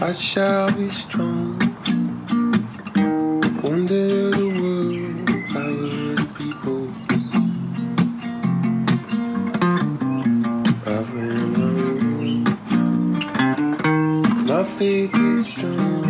I shall be strong. Wonder the world, power the people. I've been alone. My faith is strong.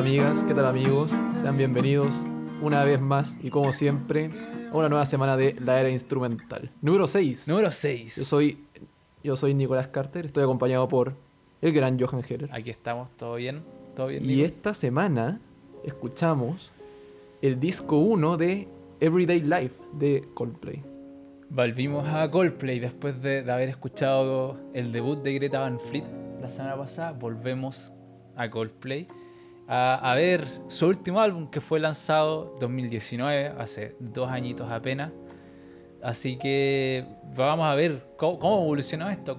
Amigas? ¿Qué tal amigos? Sean bienvenidos una vez más y como siempre a una nueva semana de la era instrumental. Número 6. Número 6. Yo soy, yo soy Nicolás Carter, estoy acompañado por el gran Johan Heller. Aquí estamos, ¿todo bien? ¿Todo bien? Y esta semana escuchamos el disco 1 de Everyday Life de Coldplay. Volvimos a Coldplay después de, de haber escuchado el debut de Greta Van Fleet la semana pasada. Volvemos a Coldplay a, ver su último álbum que fue lanzado 2019, hace dos añitos apenas. Así que vamos a ver cómo, evolucionó esto.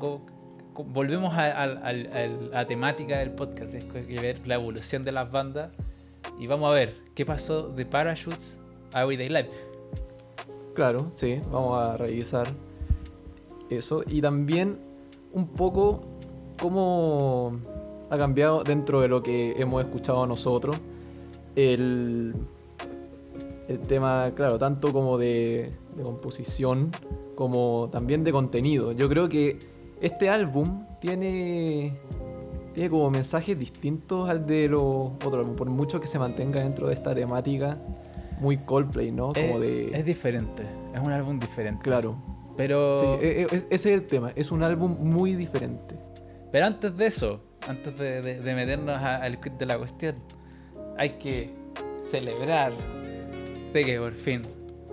volvemos a la temática del podcast, es que ver la evolución de las bandas. Y vamos a ver qué pasó de Parachutes a Everyday Life. Claro, sí, vamos a revisar eso. Y también un poco cómo ha cambiado dentro de lo que hemos escuchado nosotros el, el tema, claro, tanto como de, de composición como también de contenido. Yo creo que este álbum tiene, tiene como mensajes distintos al de los otros por mucho que se mantenga dentro de esta temática muy Coldplay, ¿no? Como Eh, de... Es diferente, es un álbum diferente. Claro. Pero, Sí, e- e- ese es el tema. Es un álbum muy diferente. pero antes de eso, antes de, de- de meternos al quid de la cuestión, hay que celebrar de que por fin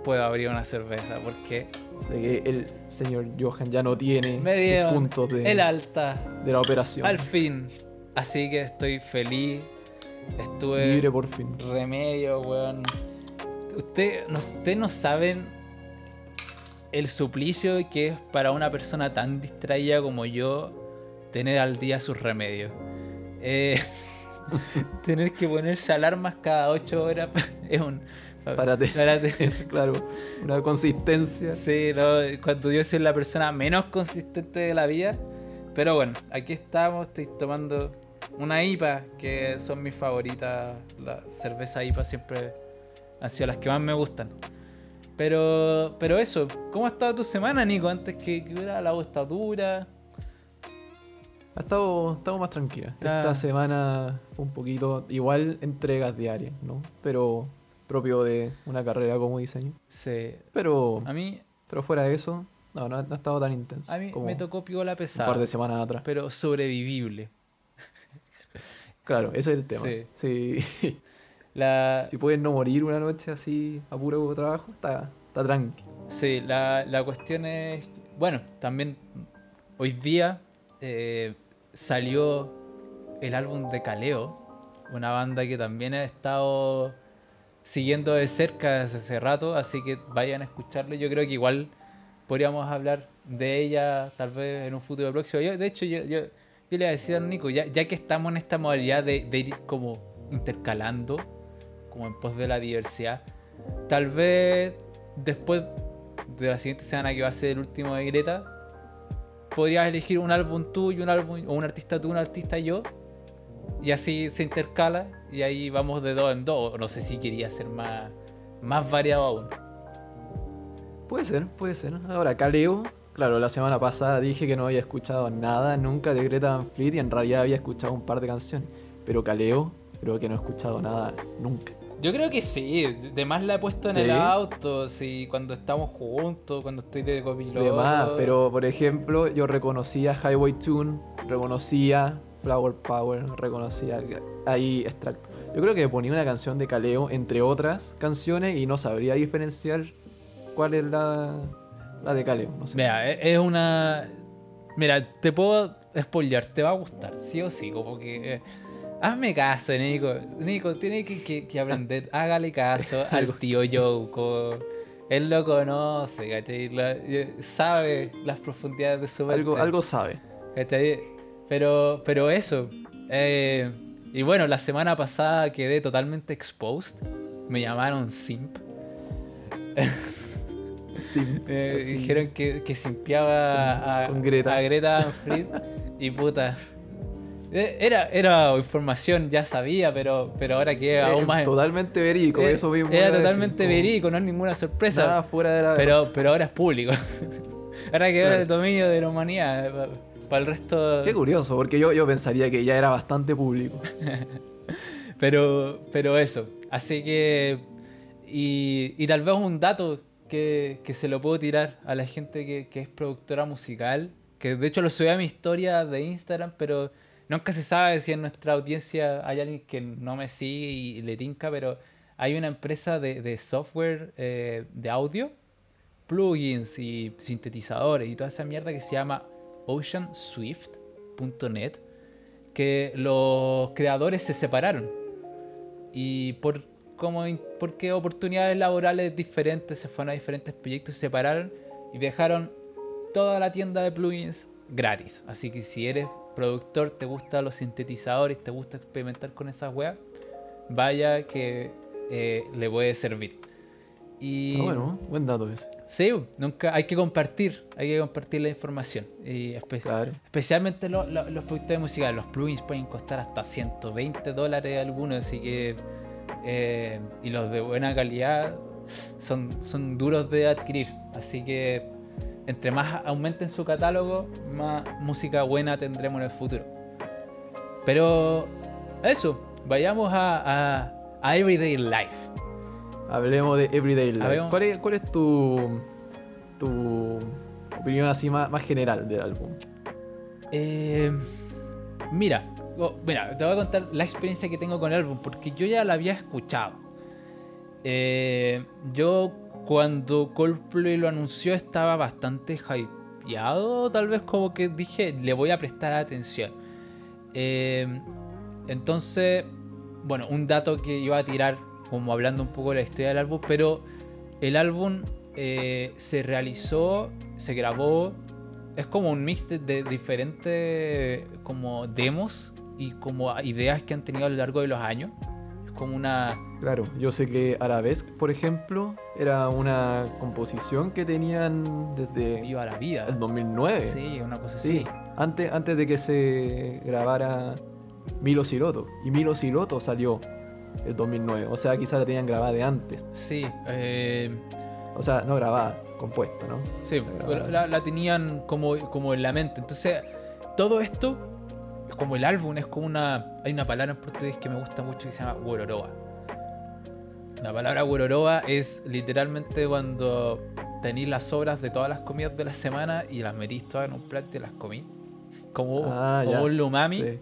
puedo abrir una cerveza. Porque De que el señor Johan ya no tiene puntos de, el alta de la operación. al fin. Así que estoy feliz. Estuve Libre por fin. remedio, weón. Usted, no, ustedes no saben el suplicio que es para una persona tan distraída como yo tener al día sus remedios. Eh, tener que ponerse alarmas cada 8 horas es un. Párate. Párate. claro, una consistencia. Sí, no, cuando yo soy la persona menos consistente de la vida. Pero bueno, aquí estamos, estoy tomando una IPA, que son mis favoritas. Las cervezas IPA siempre han sido las que más me gustan. Pero, pero eso, ¿cómo ha estado tu semana, Nico? Antes que, hubiera la voz dura. Ha estado, más tranquila. Esta semana fue un poquito, igual entregas diarias, ¿no? Pero propio de una carrera como diseño. Sí. Pero, A mí, pero fuera de eso, no, no, ha- no ha estado tan intenso. a mí como me tocó piola un pesada. par de semanas atrás. pero sobrevivible. Claro, ese es el tema. Sí. Sí. La, si puedes no morir una noche así a puro trabajo, está, está tranqui. Sí, la, la cuestión es. Bueno, también hoy día eh, salió el álbum de Caleo, una banda que también he estado siguiendo de cerca desde hace rato, así que vayan a escucharlo. Yo creo que igual podríamos hablar de ella tal vez en un futuro próximo. Yo, de hecho, yo, yo, le iba a a Nico, ya, ya que estamos en esta modalidad de, de ir como intercalando, como en pos de la diversidad, tal vez después de la siguiente semana que va a ser el último de Greta, podrías elegir un álbum tú y un álbum, o un artista tú, un artista yo, y así se intercala, y ahí vamos de dos en dos. No sé si quería ser más, más variado aún. Puede ser, puede ser. Ahora, Caleo, claro, la semana pasada dije que no había escuchado nada nunca de Greta Van Fleet y en realidad había escuchado un par de canciones. Pero Caleo, creo que no he escuchado nada nunca. Yo creo que sí, de más la he puesto en ¿Sí? el auto, sí, cuando estamos juntos, cuando estoy de copiloto. De más, pero por ejemplo, yo reconocía Highway Tune, reconocía Flower Power, reconocía ahí extracto. Yo creo que ponía una canción de Caleo entre otras canciones y no sabría diferenciar cuál es la, la de Caleo. No sé. Mira, e- es una. Mira, te puedo spoilear, te va a gustar, sí o sí, como que. Hazme caso, Nico. Nico, tiene que, que- que aprender. Hágale caso al tío Yoko. Él lo conoce, ¿cachai? La- eh, sabe las profundidades de su mente. algo, algo sabe. ¿cachai? Pero, pero eso. eh, Y bueno, la semana pasada quedé totalmente exposed. Me llamaron simp. Sí, Eh, dijeron que, que simpiaba a, Greta. a Greta Fleet. y puta. Eh, Era, era información, ya sabía, pero, pero ahora quedé aún más. Totalmente verídico, Eh, eso mismo. Era decir, totalmente como verídico, no es ninguna sorpresa. Nada fuera de la. Pero, pero ahora es público. ahora quedó Claro. el dominio de la humanidad. Para el resto. Qué curioso, porque yo, yo pensaría que ya era bastante público. Pero, pero eso. Así que. Y, y tal vez un dato que, que se lo puedo tirar a la gente que, que es productora musical. Que de hecho lo subí a mi historia de Instagram, pero nunca se sabe si en nuestra audiencia hay alguien que no me sigue y le tinca, pero hay una empresa de, software eh, de audio, plugins y sintetizadores y toda esa mierda que se llama oceanswift.net, que los creadores se separaron y por como porque oportunidades laborales diferentes se fueron a diferentes proyectos, se separaron y dejaron toda la tienda de plugins gratis. Así que si eres productor, te gustan los sintetizadores, te gusta experimentar con esas weas, vaya que eh, le puede servir. Y bueno, buen dato ese. sí, nunca hay que compartir, hay que compartir la información. Y espe- Claro. Especialmente lo- lo- los productores musicales. Los plugins pueden costar hasta 120 dólares algunos, así que. eh, y los de buena calidad son, son duros de adquirir. Así que entre más aumenten su catálogo, más música buena tendremos en el futuro. Pero eso, vayamos a, a- a Everyday Life. Hablemos de Everyday Life. Hablemos- ¿Cuál es, cuál es tu, tu opinión así más, más general del álbum? Eh, mira, mira, te voy a contar la experiencia que tengo con el álbum, porque yo ya la había escuchado. Eh, yo cuando Coldplay lo anunció estaba bastante hypeado, tal vez como que dije, le voy a prestar atención. Eh, entonces, bueno, un dato que iba a tirar, como hablando un poco de la historia del álbum, pero el álbum eh, se realizó, se grabó es como un mix de, de diferentes como demos y como ideas que han tenido a lo largo de los años. Como una... Claro, yo sé que Arabesque, por ejemplo, era una composición que tenían desde Viva la vida. el 2009. Sí, una cosa Sí, así. antes, antes de que se grabara Milo Siroto. Y Milo Siroto salió el 2009. O sea, quizás la tenían grabada de antes. Sí, eh, O sea, no grabada, compuesta, ¿no? sí Pero- la, la tenían como, como en la mente. Entonces, todo esto, como el álbum, es como una... Hay una palabra en portugués que me gusta mucho que se llama Wororoa. La palabra Wororoa es literalmente cuando tenéis las sobras de todas las comidas de la semana y las metís todas en un plato y las comí. Como, Ah, como un lumami. Sí.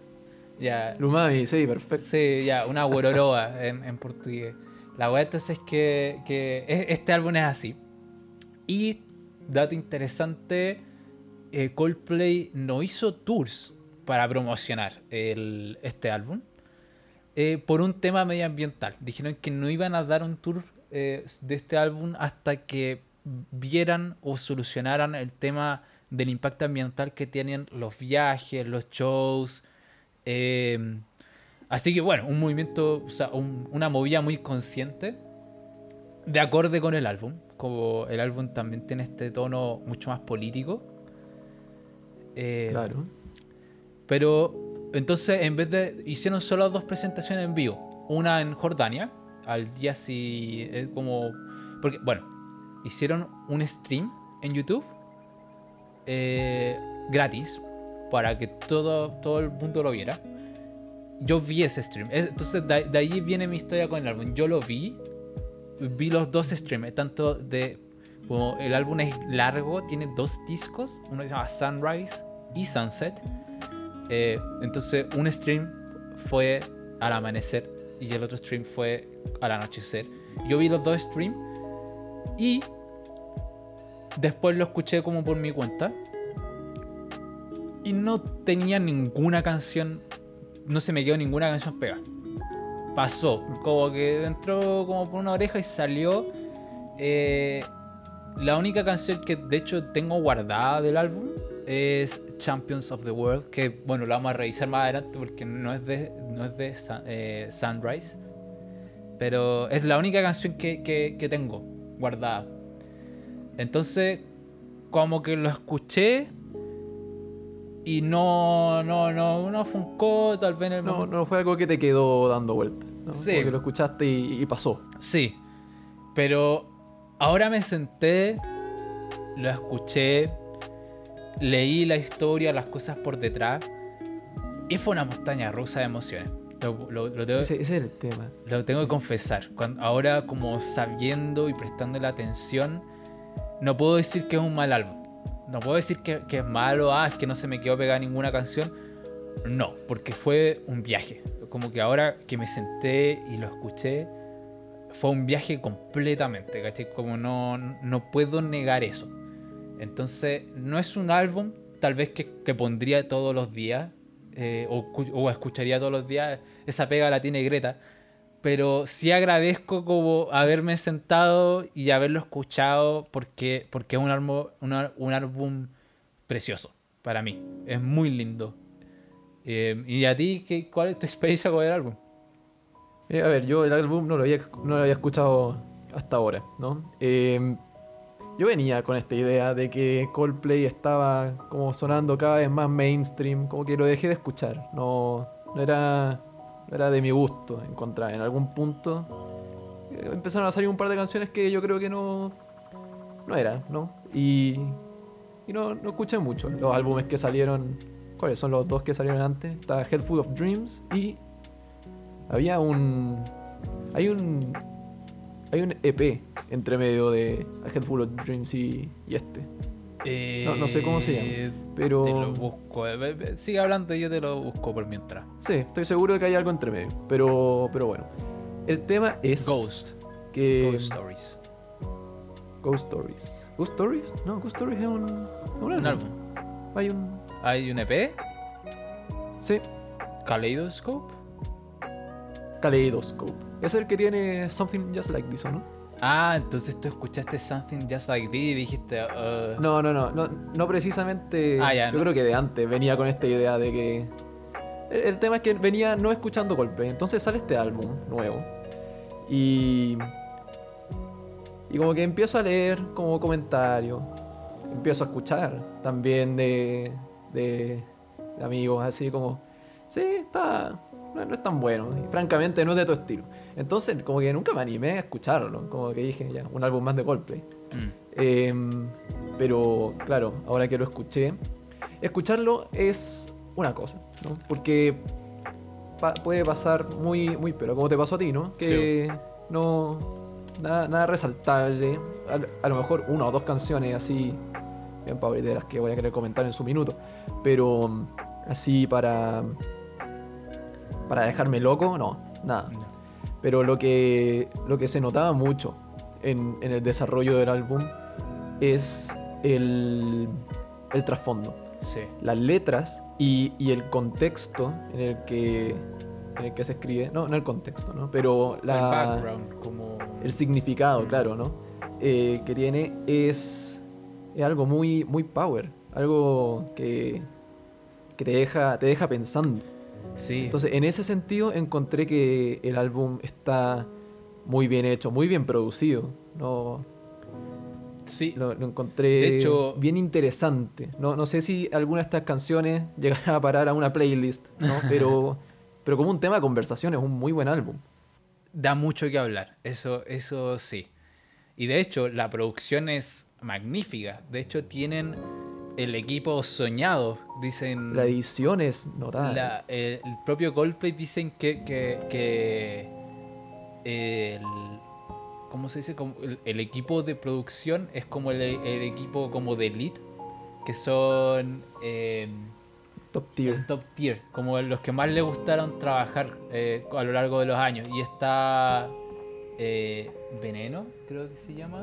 Ya, Lumami, sí, perfecto. Sí, ya, una guororoa en, en portugués. La weá entonces es que, que es- este álbum es así. Y, dato interesante, eh, Coldplay no hizo tours para promocionar este álbum eh, por un tema medioambiental. Dijeron que no iban a dar un tour eh, de este álbum hasta que vieran o solucionaran el tema del impacto ambiental que tienen los viajes, los shows. eh, así que bueno, un movimiento, o sea, un- una movida muy consciente de acorde con el álbum. Como el álbum también tiene este tono mucho más político. Eh, Claro. Pero entonces, en vez de. Hicieron solo dos presentaciones en vivo. Una en Jordania, al día sí. eh, como. Porque, bueno, hicieron un stream en YouTube. eh, gratis. Para que todo, todo el mundo lo viera. Yo vi ese stream. Es- Entonces, de, de viene mi historia con el álbum. Yo lo vi. Vi los dos streams. Tanto de. Como el álbum es largo, tiene dos discos. Uno se llama Sunrise y Sunset. Eh, entonces, un stream fue al amanecer y el otro stream fue al anochecer. Yo vi los dos streams y después lo escuché como por mi cuenta. Y no tenía ninguna canción, no se me quedó ninguna canción pegada. Pasó, como que entró como por una oreja y salió. eh, la única canción que de hecho tengo guardada del álbum es Champions of the World, que bueno, lo vamos a revisar más adelante porque no es de, no es de Sun- eh, Sunrise. Pero es la única canción que, que- que tengo guardada. Entonces, como que lo escuché y no, no, no, no funcó, tal vez en el No, momento- no fue algo que te quedó dando vueltas. ¿no? Sí. Como que lo escuchaste y, y pasó. Sí, pero ahora me senté, lo escuché, leí la historia, las cosas por detrás y fue una montaña rusa de emociones. Lo, lo- lo tengo, Ese, ese es el tema. lo tengo que confesar. Cuando, ahora como sabiendo y prestando la atención, no puedo decir que es un mal álbum. No puedo decir que, que es malo, ah, es que no se me quedó pegada ninguna canción. No, porque fue un viaje. Como que ahora que me senté y lo escuché, fue un viaje completamente, ¿cachai? Como no, no puedo negar eso. Entonces, no es un álbum tal vez que, que pondría todos los días eh, o, o escucharía todos los días. Esa pega la tiene Greta. Pero sí agradezco como haberme sentado y haberlo escuchado porque, porque es un álbum, una- un álbum precioso para mí. Es muy lindo. Eh, ¿Y a ti qué, cuál es tu experiencia con el álbum? Eh, a ver, yo el álbum no lo había, no lo escuchado hasta ahora, ¿no? Yo venía con esta idea de que Coldplay estaba como sonando cada vez más mainstream, como que lo dejé de escuchar. No, no era, era de mi gusto encontrar. En algún punto eh, empezaron a salir un par de canciones que yo creo que no, no eran, ¿no? Y, y no, no escuché mucho los álbumes que salieron. ¿Cuáles son los dos que salieron antes? Está Head Full of Dreams y había un. Hay un. Hay un EP entre medio de A Head Full of Dreams y, y este. No- no sé cómo se llama, Eh, pero- Te lo busco. Eh, Sigue hablando y yo te lo busco por mientras. Sí, estoy seguro de que hay algo entre medio. Pero, pero bueno. El tema es. Ghost. Que, Ghost Stories. Ghost Stories. ¿Ghost Stories? No, Ghost Stories es un. un Un álbum. Hay un. Hay un EP. Sí, Kaleidoscope. Kaleidoscope. Es el que tiene Something Just Like This, ¿o no? Ah, entonces tú escuchaste Something Just Like This y dijiste. uh, No, no, no, no, no precisamente. Ah, ya, yo no. creo que de antes venía con esta idea de que. El, el tema es que venía no escuchando Coldplay. Entonces sale este álbum nuevo. Y. Y como que empiezo a leer como comentarios. Empiezo a escuchar también de. de, de amigos así como. Sí, está. No, no es tan bueno. Y francamente no es de tu estilo. Entonces, como que nunca me animé a escucharlo. Como que dije, ya, un álbum más de Coldplay. mm, Em, pero claro, ahora que lo escuché, escucharlo es una cosa, ¿no? Porque pa- puede pasar muy, muy, pero como te pasó a ti, ¿no? Que no, nada, nada resaltable. A, a lo mejor una o dos canciones así, bien de las que voy a querer comentar en su minuto, pero así para, para dejarme loco, no, nada. no. Pero lo que, lo que se notaba mucho en, en el desarrollo del álbum es el, el trasfondo. Sí. Las letras y, y el contexto en el, que, en el que se escribe. No, no el contexto, ¿no? Pero el background, como. el significado, Mm. claro, ¿no? Eh, que tiene es, es algo muy, muy power. Algo que, que te, deja, te deja pensando. Sí. Entonces, en ese sentido, encontré que el álbum está muy bien hecho, muy bien producido. No, sí. lo, lo encontré De hecho- bien interesante. No, no sé si alguna de estas canciones llegará a parar a una playlist, ¿no? pero, pero como un tema de conversación es un muy buen álbum. da mucho que hablar. Eso, eso sí. Y de hecho, la producción es magnífica. De hecho, tienen el equipo soñado. Dicen. La edición es notable. la- el, el propio Coldplay dicen que. que, que el, ¿Cómo se dice? Como el, el equipo de producción es como el, el equipo como de elite. Que son. eh, Top tier. top tier, como los que más le gustaron trabajar eh, a lo largo de los años. Y está eh, Veneno, creo que se llama.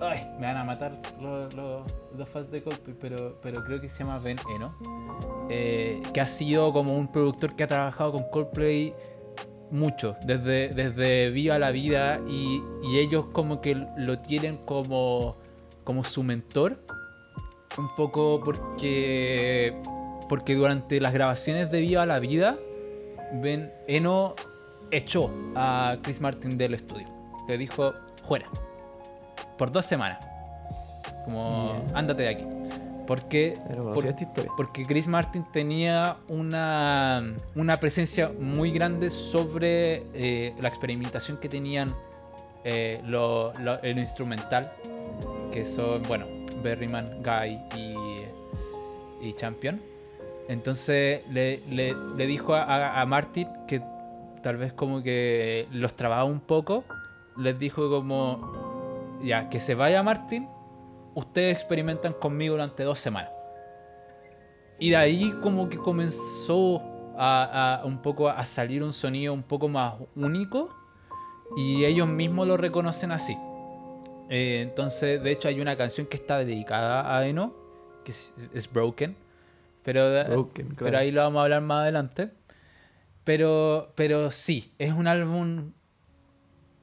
Me van a matar los, los- fans de Coldplay, pero, pero creo que se llama Veneno. Eh, que ha sido como un productor que ha trabajado con Coldplay mucho, desde, desde Viva la Vida, y, y ellos como que lo tienen como, como su mentor. un poco porque porque durante las grabaciones de Viva la Vida, Ben Eno echó a Chris Martin del estudio. Le dijo, fuera. Por dos semanas. Como, ándate de aquí. Porque, Pero por- conocía esta historia. porque Chris Martin tenía una, una presencia muy grande sobre eh, la experimentación que tenían eh, lo- lo- el instrumental, que son, bueno, Berryman, Guy y, y Champion. Entonces le, le- le dijo a- a, a Martin que tal vez como que los trababa un poco. Les dijo como, ya, que se vaya Martin, ustedes experimentan conmigo durante dos semanas. Y de ahí como que comenzó a, a un poco a salir un sonido un poco más único y ellos mismos lo reconocen así. Eh, entonces, de hecho, hay una canción que está dedicada a Eno, que es, es Broken, pero, de- Broken, claro. pero ahí lo vamos a hablar más adelante. Pero, pero sí, es un álbum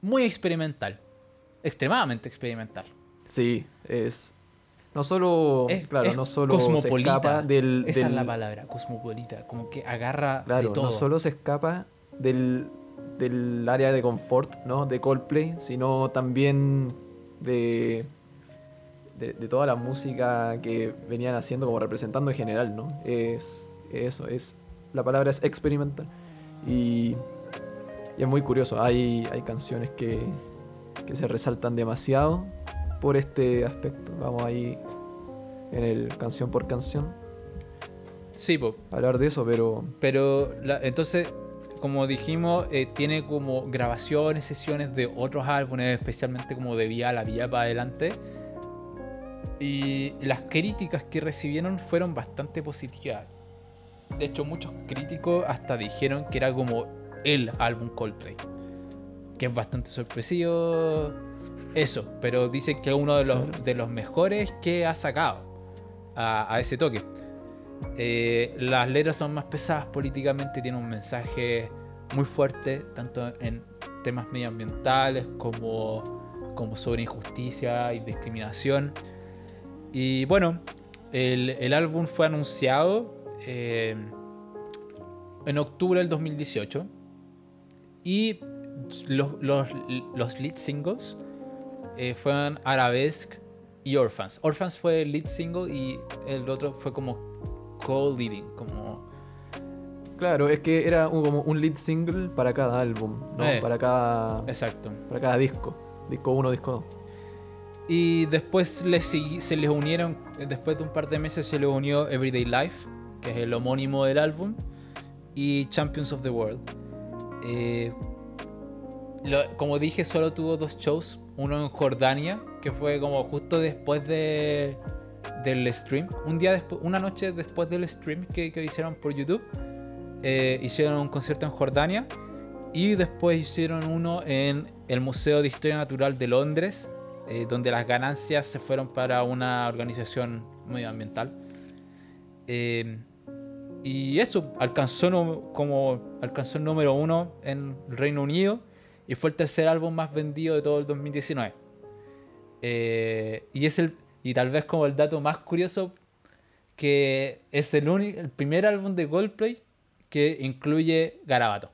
muy experimental, extremadamente experimental. Sí, es. No solo. Es, claro, es no solo se cosmopolita. escapa del. Esa del- es la palabra, cosmopolita. Como que agarra Claro, de todo. no solo se escapa del, del área de confort, ¿no? De Coldplay, sino también de, de, de toda la música que venían haciendo, como representando en general, ¿no? Es eso, es la palabra es experimental. Y, y es muy curioso, hay, hay canciones que, que se resaltan demasiado por este aspecto. Vamos ahí en el canción por canción Sí, po. hablar de eso, pero pero la- entonces, como dijimos, eh, tiene como grabaciones, sesiones de otros álbumes, especialmente como de Vía a la Vía para adelante. Y las críticas que recibieron fueron bastante positivas. De hecho, muchos críticos hasta dijeron que era como el álbum Coldplay. Que es bastante sorpresivo eso, pero dicen que es uno de los, de los mejores que ha sacado a, ese toque. Eh, las letras son más pesadas políticamente, tienen un mensaje muy fuerte, tanto en temas medioambientales como, como sobre injusticia y discriminación. Y bueno, el, el álbum fue anunciado eh, en octubre del 2018 y los, los, los lead singles eh, fueron Arabesque y Orphans. Orphans fue el lead single y el otro fue como co-leading, como... Claro, es que era un- como un lead single para cada álbum, ¿no? Eh. Para cada Exacto. para cada disco. Disco 1, disco 2. Y después les se les unieron, después de un par de meses se les unió Everyday Life, que es el homónimo del álbum, y Champions of the World. Eh, lo- como dije, solo tuvo dos shows, uno en Jordania, que fue como justo después de, del stream, un día después, una noche después del stream que, que hicieron por YouTube, eh, hicieron un concierto en Jordania y después hicieron uno en el Museo de Historia Natural de Londres, eh, donde las ganancias se fueron para una organización medioambiental. Eh, y eso, alcanzó como alcanzó el número uno en Reino Unido y fue el tercer álbum más vendido de todo el 2019. Eh, y es el y tal vez como el dato más curioso que es el único el primer álbum de Coldplay que incluye garabato.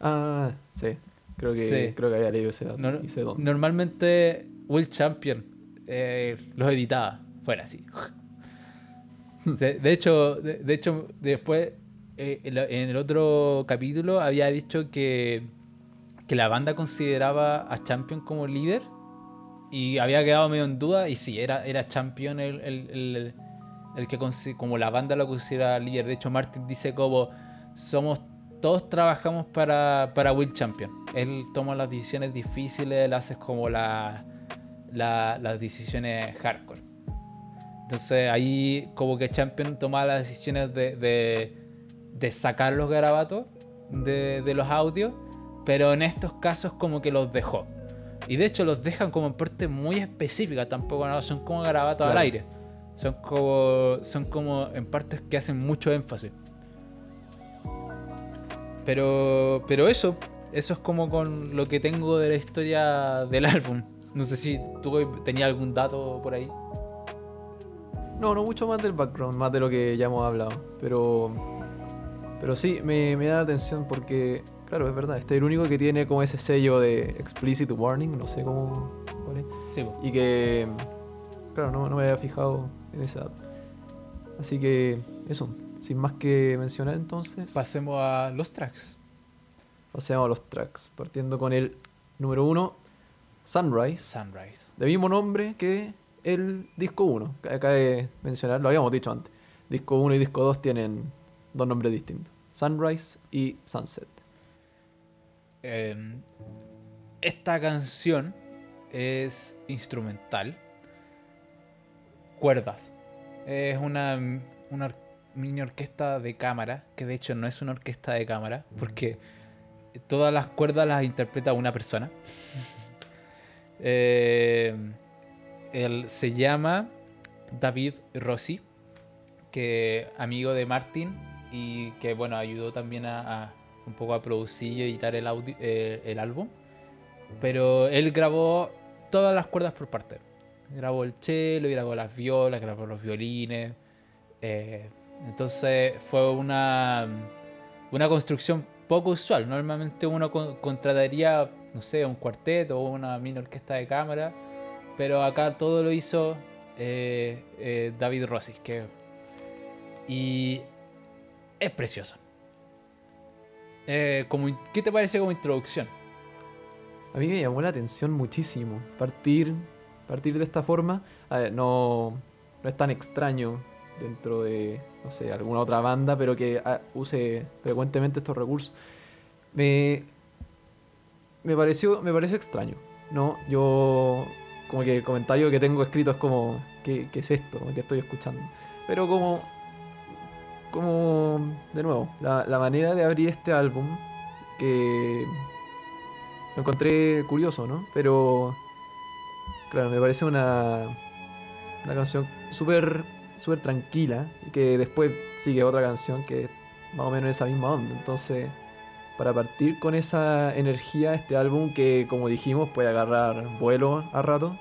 Ah, sí. Creo que Sí. creo que había leído ese dato. No-. Normalmente Will Champion eh, los editaba, fuera así. De, de hecho, de, de hecho, después eh, en el otro capítulo había dicho que, que la banda consideraba a Champion como líder y había quedado medio en duda y sí, era, era Champion el, el- el- que como la banda lo considera líder. De hecho, Martin dice como somos todos trabajamos para, para Will Champion. Él toma las decisiones difíciles, él hace como la, la- las decisiones hardcore. Entonces ahí como que Champion toma las decisiones de, de, de sacar los garabatos de, de los audios, pero en estos casos como que los dejó. Y de hecho los dejan como en partes muy específicas, tampoco no, son como garabatos al aire. Son como, son como en partes que hacen mucho énfasis. Pero, pero eso, eso es como con lo que tengo de la historia del álbum. No sé si tú tenías algún dato por ahí. No, no mucho más del background, más de lo que ya hemos hablado. Pero. Pero sí, me, me da la atención porque. Claro, es verdad. Este es el único que tiene como ese sello de explicit warning, no sé cómo. Sí. Y que. Claro, no, no me había fijado en esa. Así que. Eso. Sin más que mencionar entonces. pasemos a los tracks. Pasemos a los tracks. Partiendo con el número uno, Sunrise. Sunrise. de mismo nombre que el disco 1. Cabe mencionar, lo habíamos dicho antes. Disco 1 y disco 2 tienen dos nombres distintos. Sunrise y Sunset. Eh, esta canción es instrumental. Cuerdas. Es una, una mini orquesta de cámara, que de hecho no es una orquesta de cámara, porque todas las cuerdas las interpreta una persona. Eh, se llama David Rossi, que amigo de Martin y que bueno ayudó también a, un poco a producir y editar el, audio, eh, el álbum. Pero él grabó todas las cuerdas por parte. Grabó el cello, grabó las violas, grabó los violines. eh, entonces fue una, una construcción poco usual. Normalmente uno con- contrataría, no sé, un cuarteto o una mini orquesta de cámara. Pero acá todo lo hizo eh, eh, David Rossi. Que, y es precioso. Eh, ¿Qué te parece como introducción? A mí me llamó la atención muchísimo. Partir, partir de esta forma a ver, no, no es tan extraño dentro de, no sé, alguna otra banda, pero que ah, use frecuentemente estos recursos. Me, me pareció, me pareció extraño. No, yo como que el comentario que tengo escrito es como, ¿qué, qué es esto? ¿Qué estoy escuchando? Pero como, como, de nuevo, la, la manera de abrir este álbum que lo encontré curioso, ¿no? Pero, claro, me parece una, una canción súper súper tranquila y que después sigue otra canción que es más o menos esa misma onda. Entonces, para partir con esa energía, este álbum que, como dijimos, puede agarrar vuelo a rato,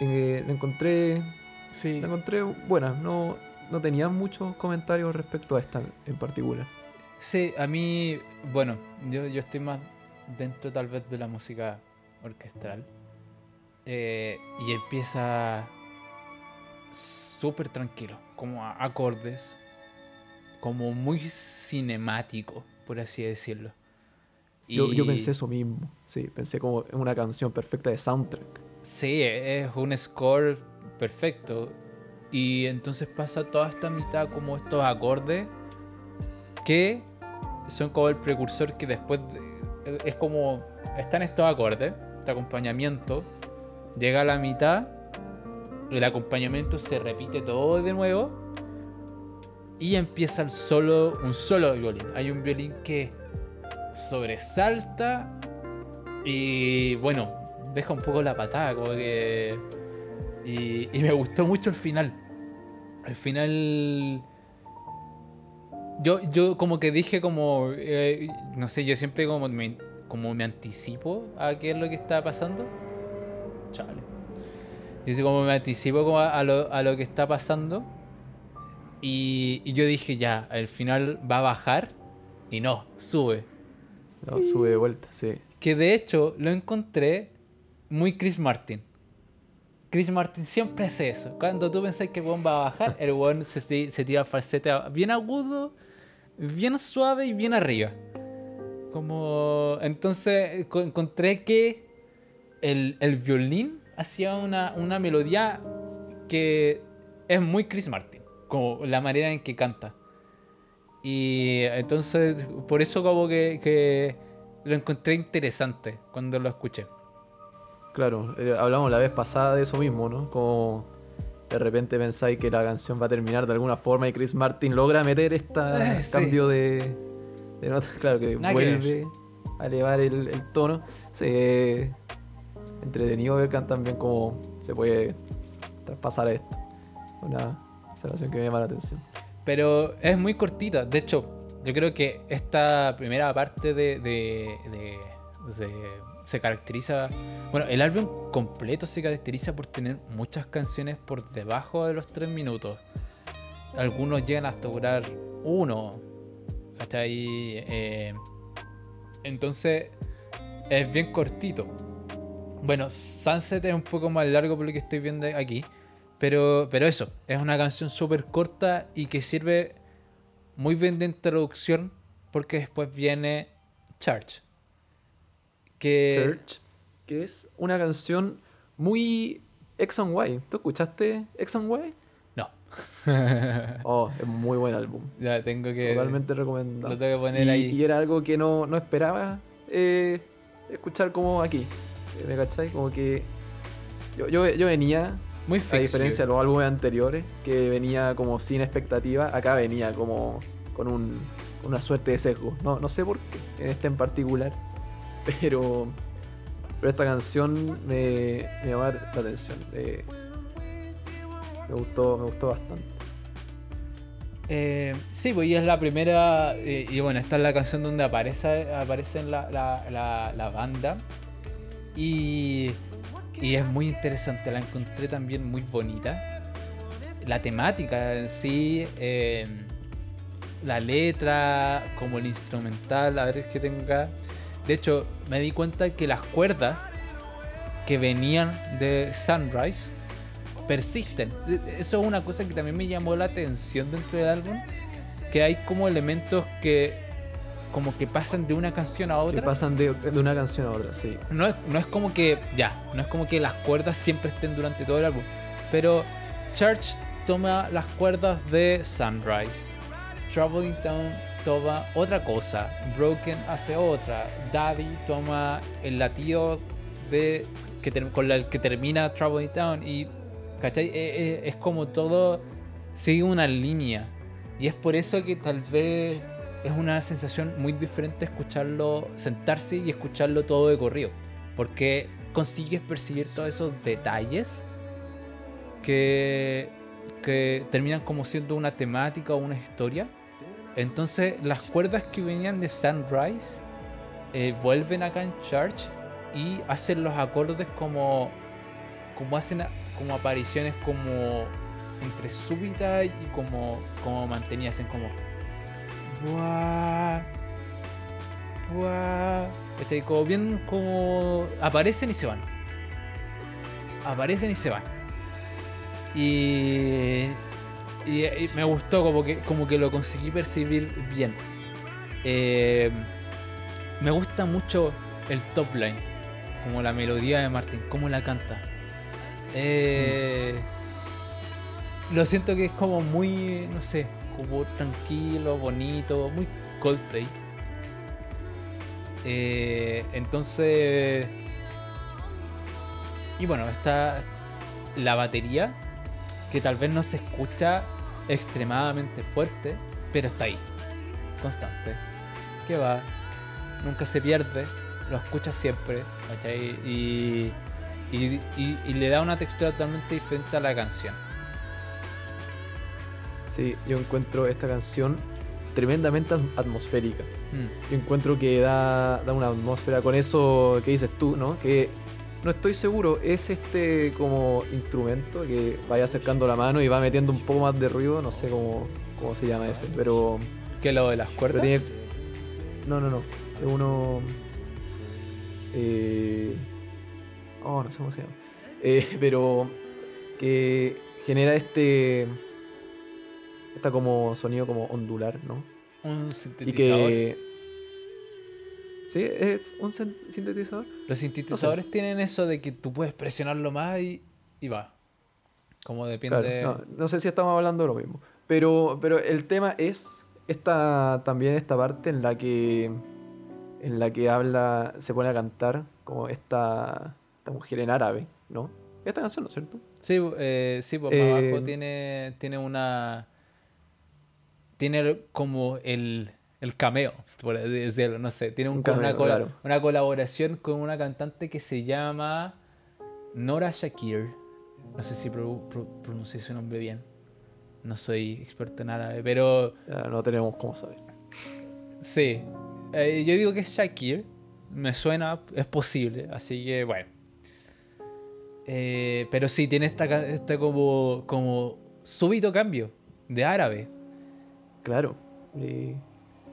eh, la encontré, Sí. la encontré buena. No, no tenía muchos comentarios respecto a esta en particular. Sí, a mí, bueno, yo, yo estoy más dentro tal vez de la música orquestral. Eh, y empieza súper tranquilo, como a acordes, como muy cinemático, por así decirlo. Yo, yo pensé eso mismo, sí, pensé como una canción perfecta de soundtrack. Sí, es un score perfecto. Y entonces pasa toda esta mitad como estos acordes que son como el precursor que después de- es como están estos acordes, este acompañamiento, llega a la mitad, el acompañamiento se repite todo de nuevo y empieza el solo, un solo violín. Hay un violín que sobresalta y bueno, deja un poco la patada, como que. Y, y me gustó mucho el final. Al final. Yo, yo como que dije como. eh, no sé, yo siempre como me, como me anticipo a qué es lo que está pasando. Chale. Yo sé como me anticipo como a, a lo, a lo que está pasando. Y, y yo dije ya, al final va a bajar. Y no, sube. No, sube de vuelta, sí. Que de hecho lo encontré muy Chris Martin. Chris Martin siempre hace eso. Cuando tú pensás que el weón va a bajar, el weón se, se tira falsete bien agudo, bien suave y bien arriba. Como. Entonces co- encontré que el, violín hacía una, una melodía que es muy Chris Martin. Como la manera en que canta. Y entonces, por eso como que, que lo encontré interesante cuando lo escuché. Claro, eh, hablamos la vez pasada de eso mismo, ¿no? Como de repente pensáis que la canción va a terminar de alguna forma y Chris Martin logra meter este Eh, sí. cambio de, de nota. Claro, que Nada que vuelve a elevar el, el tono. Se, entretenido ver también cómo se puede traspasar esto. Una observación que me llama la atención. Pero es muy cortita. De hecho, yo creo que esta primera parte de, de, de- de se caracteriza. Bueno, el álbum completo se caracteriza por tener muchas canciones por debajo de los 3 minutos. Algunos llegan hasta durar uno. ¿Cachai? Eh, entonces, es bien cortito. Bueno, Sunset es un poco más largo por lo que estoy viendo aquí. Pero, pero eso, es una canción súper corta y que sirve muy bien de introducción porque después viene Charge. Que Church, que es una canción muy X and Y. ¿Tú escuchaste X and Y? no, Oh, es muy buen álbum. ya tengo que Totalmente recomendado. lo tengo que poner y, ahí. y era algo que no, no esperaba eh, escuchar como aquí. ¿Me cachai? Como que yo, yo, yo venía, muy a diferencia de los álbumes anteriores, que venía como sin expectativa, acá venía como con un, una suerte de sesgo. No, no sé por qué, en este en particular, pero, pero esta canción me, llamó la atención. eh, me gustó, me gustó bastante. Eh, sí, pues y es la primera. eh, y bueno, esta es la canción donde aparece, aparece en la, la, banda. Y, y es muy interesante, la encontré también muy bonita. La temática en sí, la letra, como el instrumental, a ver es que tenga. De hecho, me di cuenta que las cuerdas que venían de Sunrise persisten. E- Eso es una cosa que también me llamó la atención dentro del álbum. Que hay como elementos que como que pasan de una canción a Que otra. pasan de, de una canción a otra, sí. No es, no es como que, ya, no es como que las cuerdas siempre estén durante todo el álbum. Pero Church toma las cuerdas de Sunrise. Traveling Town toma otra cosa. Broken hace otra. Daddy toma el latido de que con el que termina Traveling Town. Y, ¿cachai? Eh, eh, es como todo sigue una línea. Y es por eso que tal vez es una sensación muy diferente escucharlo, sentarse y escucharlo todo de corrido. Porque consigues percibir todos esos detalles que, que terminan como siendo una temática o una historia. Entonces las cuerdas que venían de Sunrise eh, vuelven acá en Church y hacen los acordes como, como hacen como apariciones como entre súbitas y como, como mantenidas en como Buah. Buah. Este, como bien como. Aparecen y se van. Aparecen y se van. Y. Y, me gustó, como que, como que lo conseguí percibir bien. Eh, me gusta mucho el top line. Como la melodía de Martin, cómo la canta. Eh, Lo siento que es como muy, no sé, como tranquilo, bonito, muy Coldplay. Eh, entonces. Y bueno, está la batería, que tal vez no se escucha extremadamente fuerte, pero está ahí, constante. Que va, nunca se pierde, lo escuchas siempre, ¿cachai? Y, y, y- y le da una textura totalmente diferente a la canción. Sí, yo encuentro esta canción tremendamente atm- atmosférica. Mm. Yo encuentro que da, da una atmósfera con eso que dices tú, ¿no? Que no estoy seguro, es este como instrumento que vaya acercando la mano y va metiendo un poco más de ruido, no sé cómo, cómo se llama ese, pero, Que lo de las cuerdas. tiene... No, no, no, es uno... Eh... Oh, no sé cómo se llama. Eh, pero que genera este... Esta como sonido como ondular, ¿no? Un Y sintetizador. que... ¿Sí? ¿Es un sin- sintetizador? Los sintetizadores tienen eso de que tú puedes presionarlo más y, y va. Como depende. Claro, no, no sé si estamos hablando de lo mismo. Pero, pero el tema es esta, también esta parte en la que en la que habla, se pone a cantar como esta, esta mujer en árabe, ¿no? Esta canción, ¿no es cierto? Sí, eh, sí, pues Eh, abajo tiene, tiene una. Tiene como el, el cameo, por decirlo, no sé. Tiene un- una, cameo, claro. una colaboración con una cantante que se llama Nora Shakir. No sé si pro- pro- pronuncié su nombre bien. No soy experto en árabe, pero Ya no tenemos cómo saber. sí. Eh, yo digo que es Shakir. me suena, es posible. Así que bueno. Eh, pero sí, tiene esta como, como súbito cambio de árabe. Claro. Y,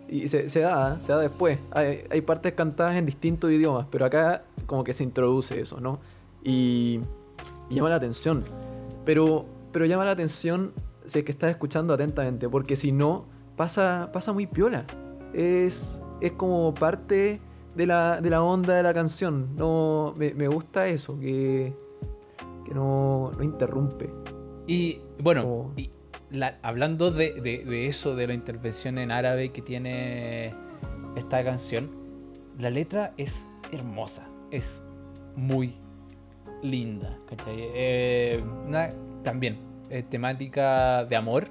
y se, se da, ¿eh? se da después. Hay, hay partes cantadas en distintos idiomas, pero acá como que se introduce eso, ¿no? Y, y llama la atención. Pero, pero llama la atención si es que estás escuchando atentamente, porque si no, pasa, pasa muy piola. Es, es como parte de la, de la onda de la canción. No, me, me gusta eso, que, que no, no interrumpe. Y bueno, y la- hablando de, eso, de la intervención en árabe que tiene esta canción, la letra es hermosa, es muy linda. Eh, también, eh, temática de amor,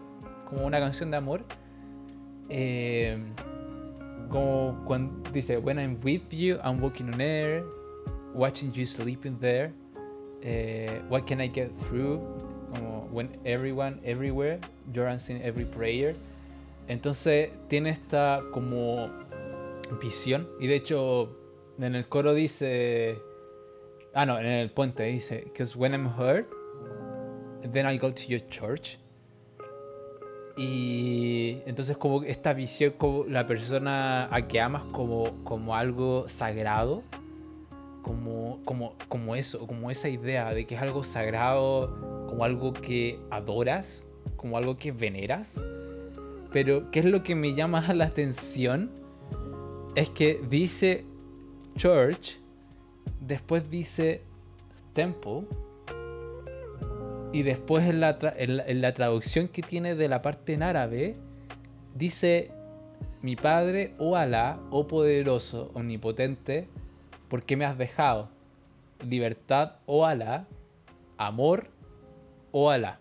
como una canción de amor. Eh, como cuando dice, When I'm with you, I'm walking on air, watching you sleeping there. eh, what can I get through? Como when everyone, everywhere, you're answering every prayer. Entonces tiene esta como visión. Y de hecho, en el coro dice. Ah, no, en el puente dice: Because when I'm hurt, then I go to your church. Y entonces, como esta visión, como la persona a que amas como, como algo sagrado como, como, como eso, como esa idea de que es algo sagrado, como algo que adoras, como algo que veneras. Pero, ¿qué es lo que me llama la atención? Es que dice church, después dice temple, y después en la, en la- en la traducción que tiene de la parte en árabe, dice mi padre, oh Alá, oh poderoso, omnipotente, ¿por qué me has dejado? Libertad, oh Alá, amor, oh Alá.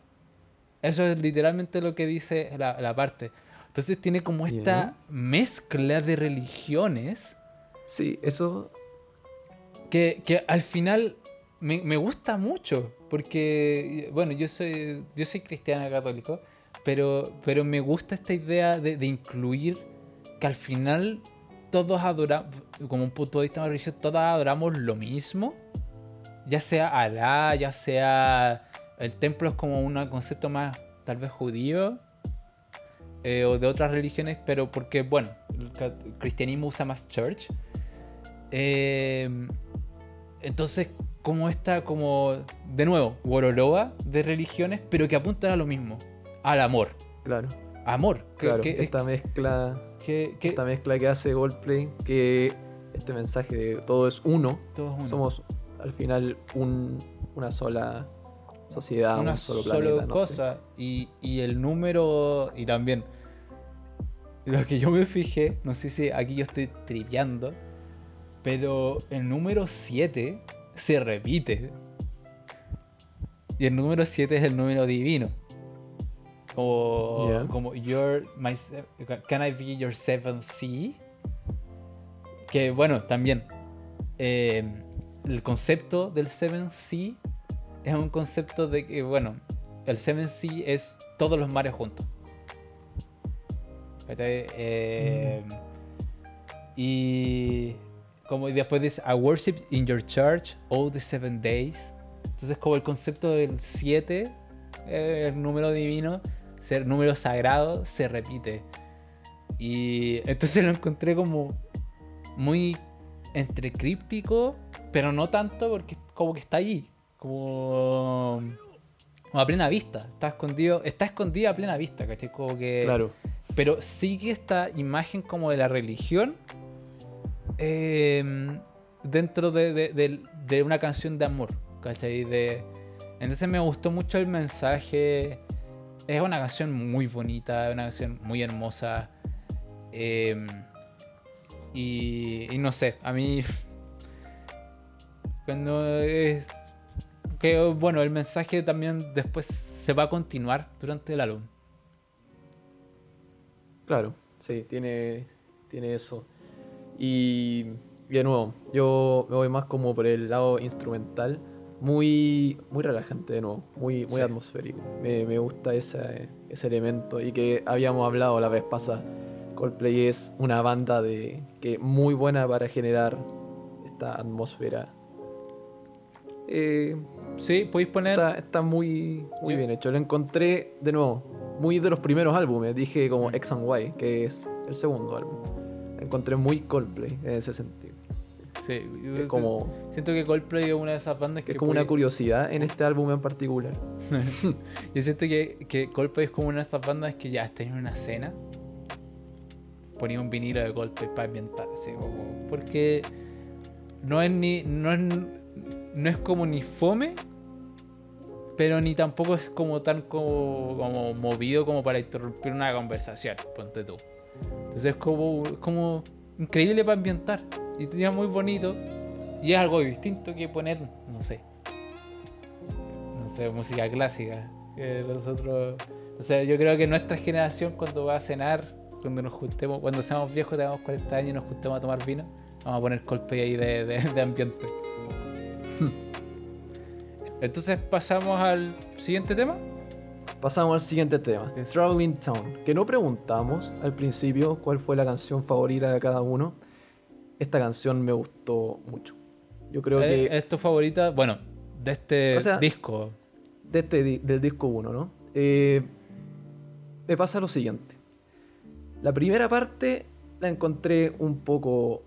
Eso es literalmente lo que dice la, la parte. Entonces tiene como esta mezcla de religiones Sí, eso que, que al final me, me gusta mucho. Porque, bueno, yo soy, yo soy cristiano católico, pero, pero me gusta esta idea de, de incluir que al final todos adoramos, como un punto de vista más religioso, todos adoramos lo mismo. Ya sea Alá, ya sea el templo es como un concepto más tal vez judío eh, o de otras religiones, pero porque, bueno, el cristianismo usa más church. Eh, entonces, como esta, como, de nuevo, Goroloa de religiones, pero que apuntan a lo mismo, al amor. Claro, Amor. que- claro. que- esta mezcla, esta mezcla que hace Goldplay, que este mensaje de todo es uno, todo es uno. somos al final un- una sola sociedad, una un solo solo planeta, no sé. cosa. Y, y el número. Y también. Lo que yo me fijé, no sé si aquí yo estoy triviando. Pero el número 7 se repite. Y el número 7 es el número divino. Como, Yeah. como your, my, Can I be your seventh sea? Que bueno, también. eh, el concepto del seventh sea es un concepto de que, bueno, el Seven Sea es todos los mares juntos. Eh, Y como y después dice, I worship in your church all the seven days. Entonces como el concepto del 7, el número divino, ser número sagrado, se repite. Y entonces lo encontré como muy entre críptico, pero no tanto porque como que está allí. Como, como a plena vista. Está escondido, está escondido a plena vista, ¿cachai? Como que. Claro, Pero sigue esta imagen como de la religión eh, dentro de, de- de- de una canción de amor, ¿cachai? De, entonces me gustó mucho el mensaje. Es una canción muy bonita, una canción muy hermosa. eh, y, y no sé, a mí. Cuando es. Que bueno, el mensaje también después se va a continuar durante el álbum. claro, sí, tiene, tiene eso. Y, y de nuevo, yo me voy más como por el lado instrumental, muy, muy relajante de nuevo, muy, muy Sí. atmosférico. Me, me gusta ese, ese elemento y que habíamos hablado la vez pasada. Coldplay es una banda de, que muy buena para generar esta atmósfera. Eh, Sí, podéis poner. está, está muy, muy bien hecho. Lo encontré, de nuevo, muy de los primeros álbumes. Dije como X and Y, que es el segundo álbum. Lo encontré muy Coldplay en ese sentido. Sí, Es como, Siento que Coldplay es una de esas bandas que. es como una curiosidad en este álbum en particular. Yo siento que, que Coldplay es como una de esas bandas que ya estás en una cena. Ponía un vinilo de Coldplay para ambientar, así como- Porque no es ni. No es, no es como ni fome. Pero ni tampoco es como tan como, como movido como para interrumpir una conversación, ponte tú. Entonces es como, es como increíble para ambientar. Y tenía muy bonito. Y es algo distinto que poner, no sé, no sé, música clásica. Que los otros. O sea, yo creo que nuestra generación cuando va a cenar, cuando nos juntemos, cuando seamos viejos, tengamos 40 años y nos juntemos a tomar vino, vamos a poner Coldplay ahí de, de- de ambiente. Entonces pasamos al siguiente tema. Pasamos al siguiente tema, Traveling Town, que no preguntamos al principio cuál fue la canción favorita de cada uno. Esta canción me gustó mucho. Yo creo Eh, que ¿Es tu favorita? Bueno, de este O sea- disco. de este, del disco 1, ¿no? Eh, me pasa lo siguiente. La primera parte la encontré un poco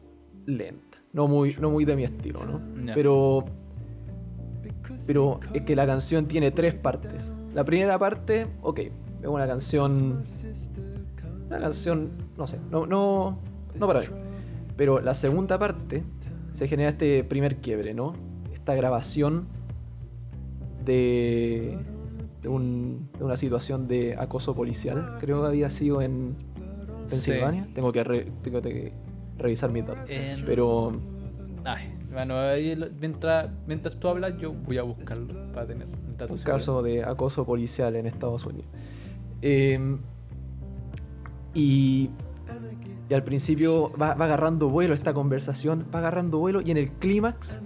lenta, no muy, no muy de mi estilo, ¿no? Ya. Pero, pero es que la canción tiene tres partes. La primera parte, ok, es una canción, una canción, no sé, no, no, no para mí. Pero la segunda parte se genera este primer quiebre, ¿no? Esta grabación de, de, un- de una situación de acoso policial, creo que había sido en Pensilvania. Tengo, que re- tengo que revisar mis datos. En- Pero Ay, bueno, mientras, mientras tú hablas, yo voy a buscarlo para tener un dato un caso de acoso policial en Estados Unidos. Eh, y, y al principio va, va agarrando vuelo esta conversación, va agarrando vuelo y en el clímax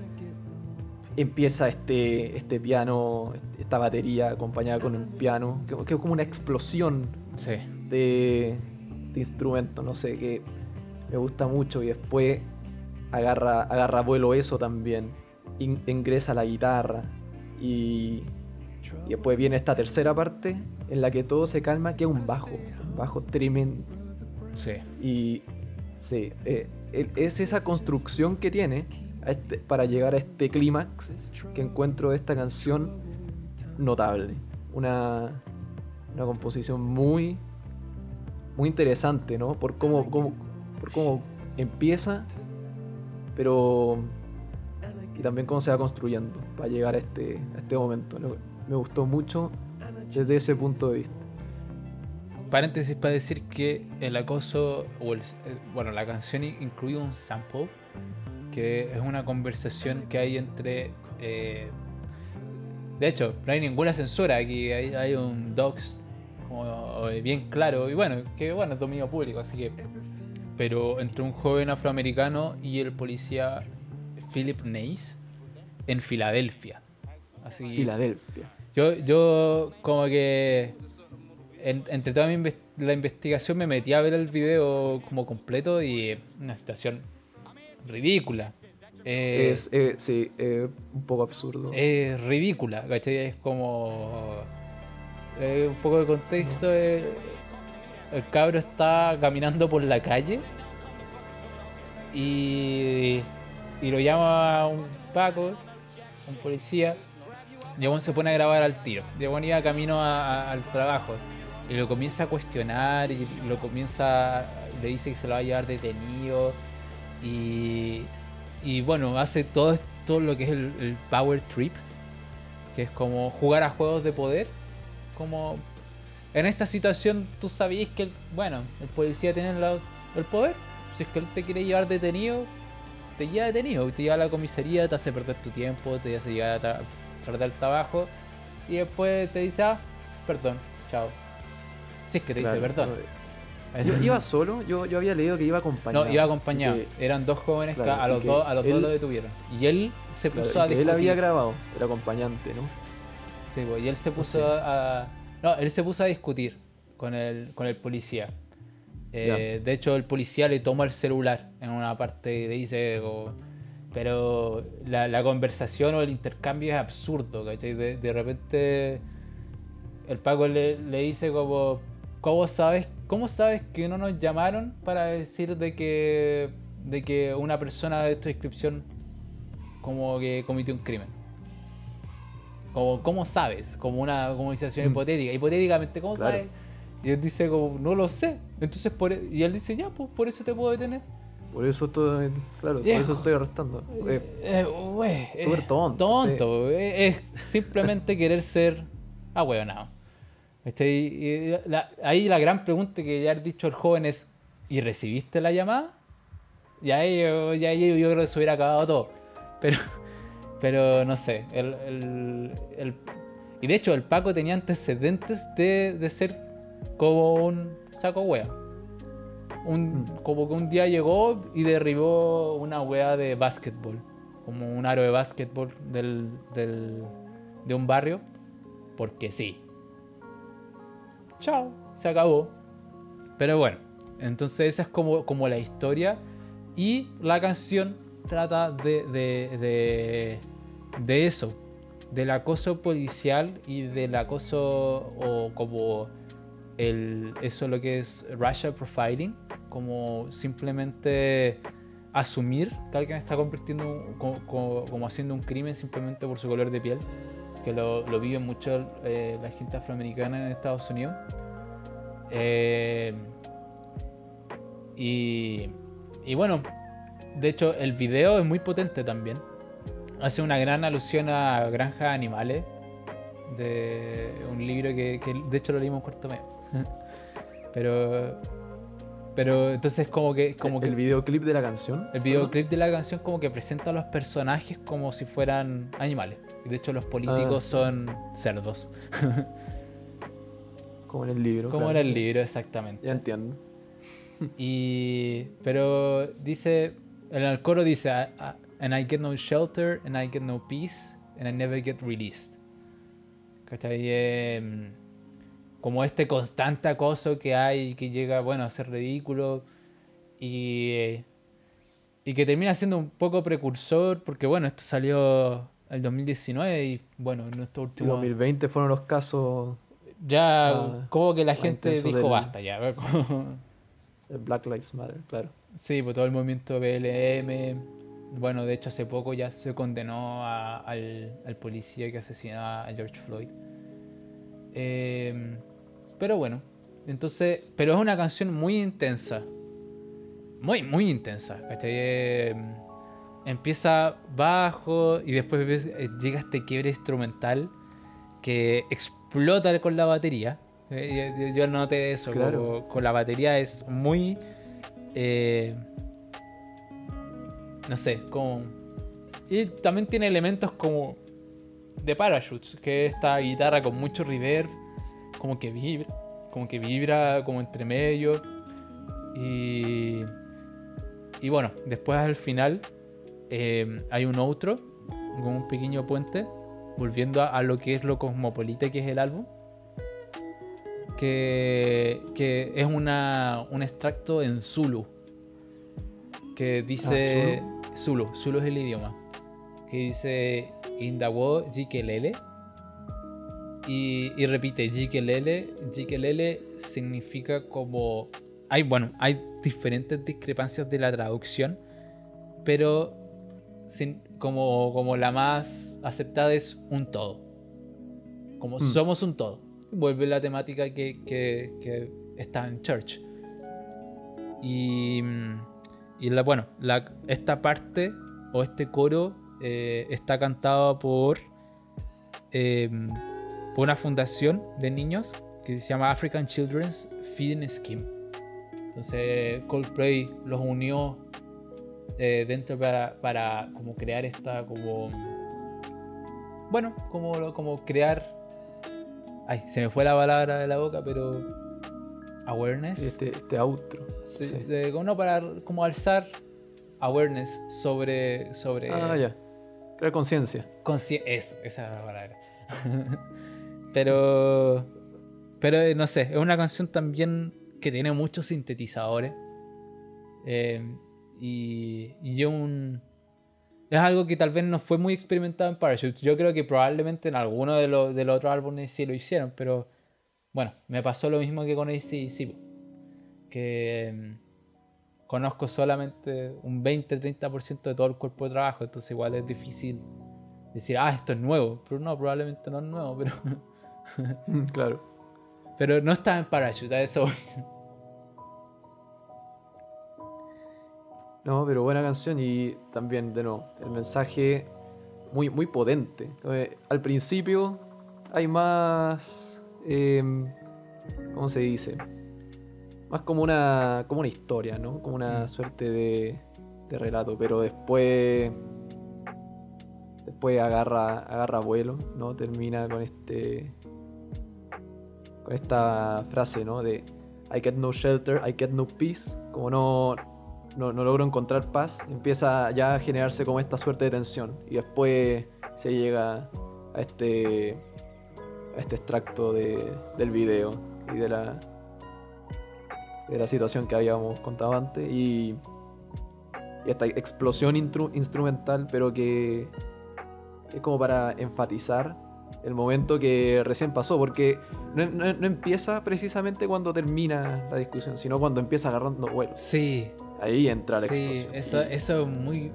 empieza este, este piano, esta batería acompañada con un piano, que, que es como una explosión Sí. de, de instrumento, no sé, que me gusta mucho. Y después agarra, agarra vuelo eso también, in- ingresa la guitarra y, y después viene esta tercera parte en la que todo se calma, que es un bajo, un bajo tremendo Sí. y sí, eh, es esa construcción que tiene este- para llegar a este clímax que encuentro esta canción notable. Una, una composición muy, muy interesante, ¿no? Por cómo, cómo- por cómo empieza, pero y también cómo se va construyendo para llegar a este, a este momento. Me gustó mucho desde ese punto de vista. Paréntesis para decir que el acoso, o el- eh, bueno, la canción in- incluye un sample, que es una conversación que hay entre... eh, de hecho, no hay ninguna censura aquí, hay, hay un docs como eh, bien claro, y bueno, que bueno, es dominio público, así que... Pero entre un joven afroamericano y el policía Philip Nace en Filadelfia. Así, Filadelfia. yo, yo como que en- entre toda mi la investigación me metí a ver el video como completo y es una situación ridícula. Eh, es, eh, sí, eh, un poco absurdo. es ridícula, ¿cachai? Es como... eh, un poco de contexto. eh, el cabro está caminando por la calle y, y lo llama un Paco, un policía, y se pone a grabar al tiro. Weón iba camino a- a- al trabajo y lo comienza a cuestionar y lo comienza, le dice que se lo va a llevar detenido. Y, y bueno, hace todo, todo lo que es el, power trip, que es como jugar a juegos de poder, como en esta situación tú sabías que, bueno, el policía tiene el poder, si es que él te quiere llevar detenido, te lleva detenido, te lleva a la comisaría, te hace perder tu tiempo, te hace llegar a tra- perder el trabajo. Y después te dice, ah, perdón, chao. Si es que te Claro, dice perdón. no, Yo iba solo, yo, yo había leído que iba acompañado. No, iba acompañado. que- Eran dos jóvenes que a los dos, a los dos lo detuvieron. Y él se puso a discutir. él había grabado, el acompañante, ¿no? Sí, pues, y él se puso Sí. a. No, él se puso a discutir con el, con el policía. Eh, de hecho, el policía le toma el celular en una parte y le dice. como- Pero la, la conversación o el intercambio es absurdo, ¿cachai? De, de repente el Paco le, le dice como, ¿cómo sabes, ¿cómo sabes que no nos llamaron para decir de que, de que una persona de esta descripción como que cometió un crimen? Como, ¿Cómo sabes? Como una comunicación Mm. hipotética. Hipotéticamente, ¿cómo Claro. sabes? Y él dice como, no lo sé. Entonces, por, e- y él dice, ya, pues por eso te puedo detener. Por eso estoy, claro, por eso estoy arrestando. Eh, Eh, güey, Súper eh, tonto, Tonto, eh, es simplemente querer ser ahueonado. La- ahí la gran pregunta que ya ha dicho el joven es: ¿y recibiste la llamada? Y ahí, yo- ya ahí yo creo que se hubiera acabado todo. Pero, pero no sé. El, el- el- y de hecho, el Paco tenía antecedentes de, de ser como un saco wea. Un, Mm. Como que un día llegó y derribó una wea de básquetbol. Como un aro de básquetbol del, del- de un barrio. Porque sí. Chao, se acabó. Pero bueno, entonces esa es como, como la historia. Y la canción trata de, de, de, de eso. Del acoso policial y del acoso o como el, eso lo que es racial profiling. Como simplemente asumir que alguien está convirtiendo como, como- como haciendo un crimen simplemente por su color de piel. Que lo, lo vive mucho eh, la gente afroamericana en Estados Unidos. Eh, y, y bueno, de hecho el video es muy potente también. Hace una gran alusión a Granjas de Animales. De un libro que, de hecho lo leímos en cuarto medio. Pero, pero entonces como que, como que el videoclip de la canción. el videoclip de la canción como que presenta a los personajes como si fueran animales. De hecho los políticos Ah. son cerdos. Como en el libro. Como claro. era el libro exactamente. Ya entiendo. Y pero dice en el coro dice "I- I- and I get no shelter and I get no peace and I never get released. ¿Cachai? Como este constante acoso que hay que llega bueno a ser ridículo y y que termina siendo un poco precursor porque bueno esto salió el 2019 y bueno en estos últimos 2020 fueron los casos ya Ah, como que la gente dijo del- basta ya de Black Lives Matter, claro. Sí, pues todo el movimiento BLM. Bueno, de hecho hace poco ya se condenó a- al, al policía que asesinó a George Floyd. Eh, pero bueno, entonces, pero es una canción muy intensa. Muy, muy intensa. ¿cachai? Eh, empieza bajo y después eh, llega este quiebre instrumental que explota con la batería. Eh, yo, noté eso, Claro. con la batería es muy... eh, no sé, como... Y también tiene elementos como de parachutes, que es esta guitarra con mucho reverb, como que vibra, como que vibra como entre medio. Y, y bueno, después al final eh, hay un outro, con un pequeño puente, volviendo a, a lo que es lo cosmopolita que es el álbum. Que, que es una, un extracto en Zulu. Que dice. Zulu, Zulu es el idioma. Que dice Indawo Jikelele. Y, y repite Jikelele. Jikelele significa como. Hay, bueno, hay diferentes discrepancias de la traducción. Pero sin- como, como la más aceptada es un todo. Como Mm. somos un todo. Vuelve la temática que, que- que está en Church. Y, y la, bueno, la, esta parte o este coro eh, está cantado por, eh, por una fundación de niños que se llama African Children's Feeding Scheme. Entonces Coldplay los unió eh, dentro para, para como crear esta como bueno como, como crear ay se me fue la palabra de la boca pero awareness Este, este outro. Sí, Sí. de- como no para como alzar awareness sobre sobre Ah, ya. Crear conciencia. eso esa es la palabra pero pero eh, no sé es una canción también que tiene muchos sintetizadores eh, y, y un es algo que tal vez no fue muy experimentado en Parachute. Yo creo que probablemente en alguno de, los de los otros álbumes sí lo hicieron, pero bueno, me pasó lo mismo que con ACDC. Que mm, conozco solamente un 20-30% de todo el cuerpo de trabajo, entonces igual es difícil decir, ah, esto es nuevo. Pero no, probablemente no es nuevo, pero, claro. pero no estaba en Parachute, a eso. No, pero buena canción y también, de nuevo, el mensaje muy, muy potente. Eh, al principio hay más. em, ¿Cómo se dice? Más como una, como una historia, ¿no? Como una Mm. suerte de, de relato, pero después. Después agarra, agarra vuelo, ¿no? Termina con este. Con esta frase, ¿no? De I get no shelter, I get no peace. Como no, no, no logro encontrar paz, empieza ya a generarse como esta suerte de tensión. Y después se llega a este, a este extracto de- del video y de la, de la situación que habíamos contado antes. Y, y esta explosión intru- instrumental, pero que es como para enfatizar el momento que recién pasó, porque no, no- no empieza precisamente cuando termina la discusión, sino cuando empieza agarrando vuelo. Sí, Ahí entra la sí, explosión. eso, eso es muy,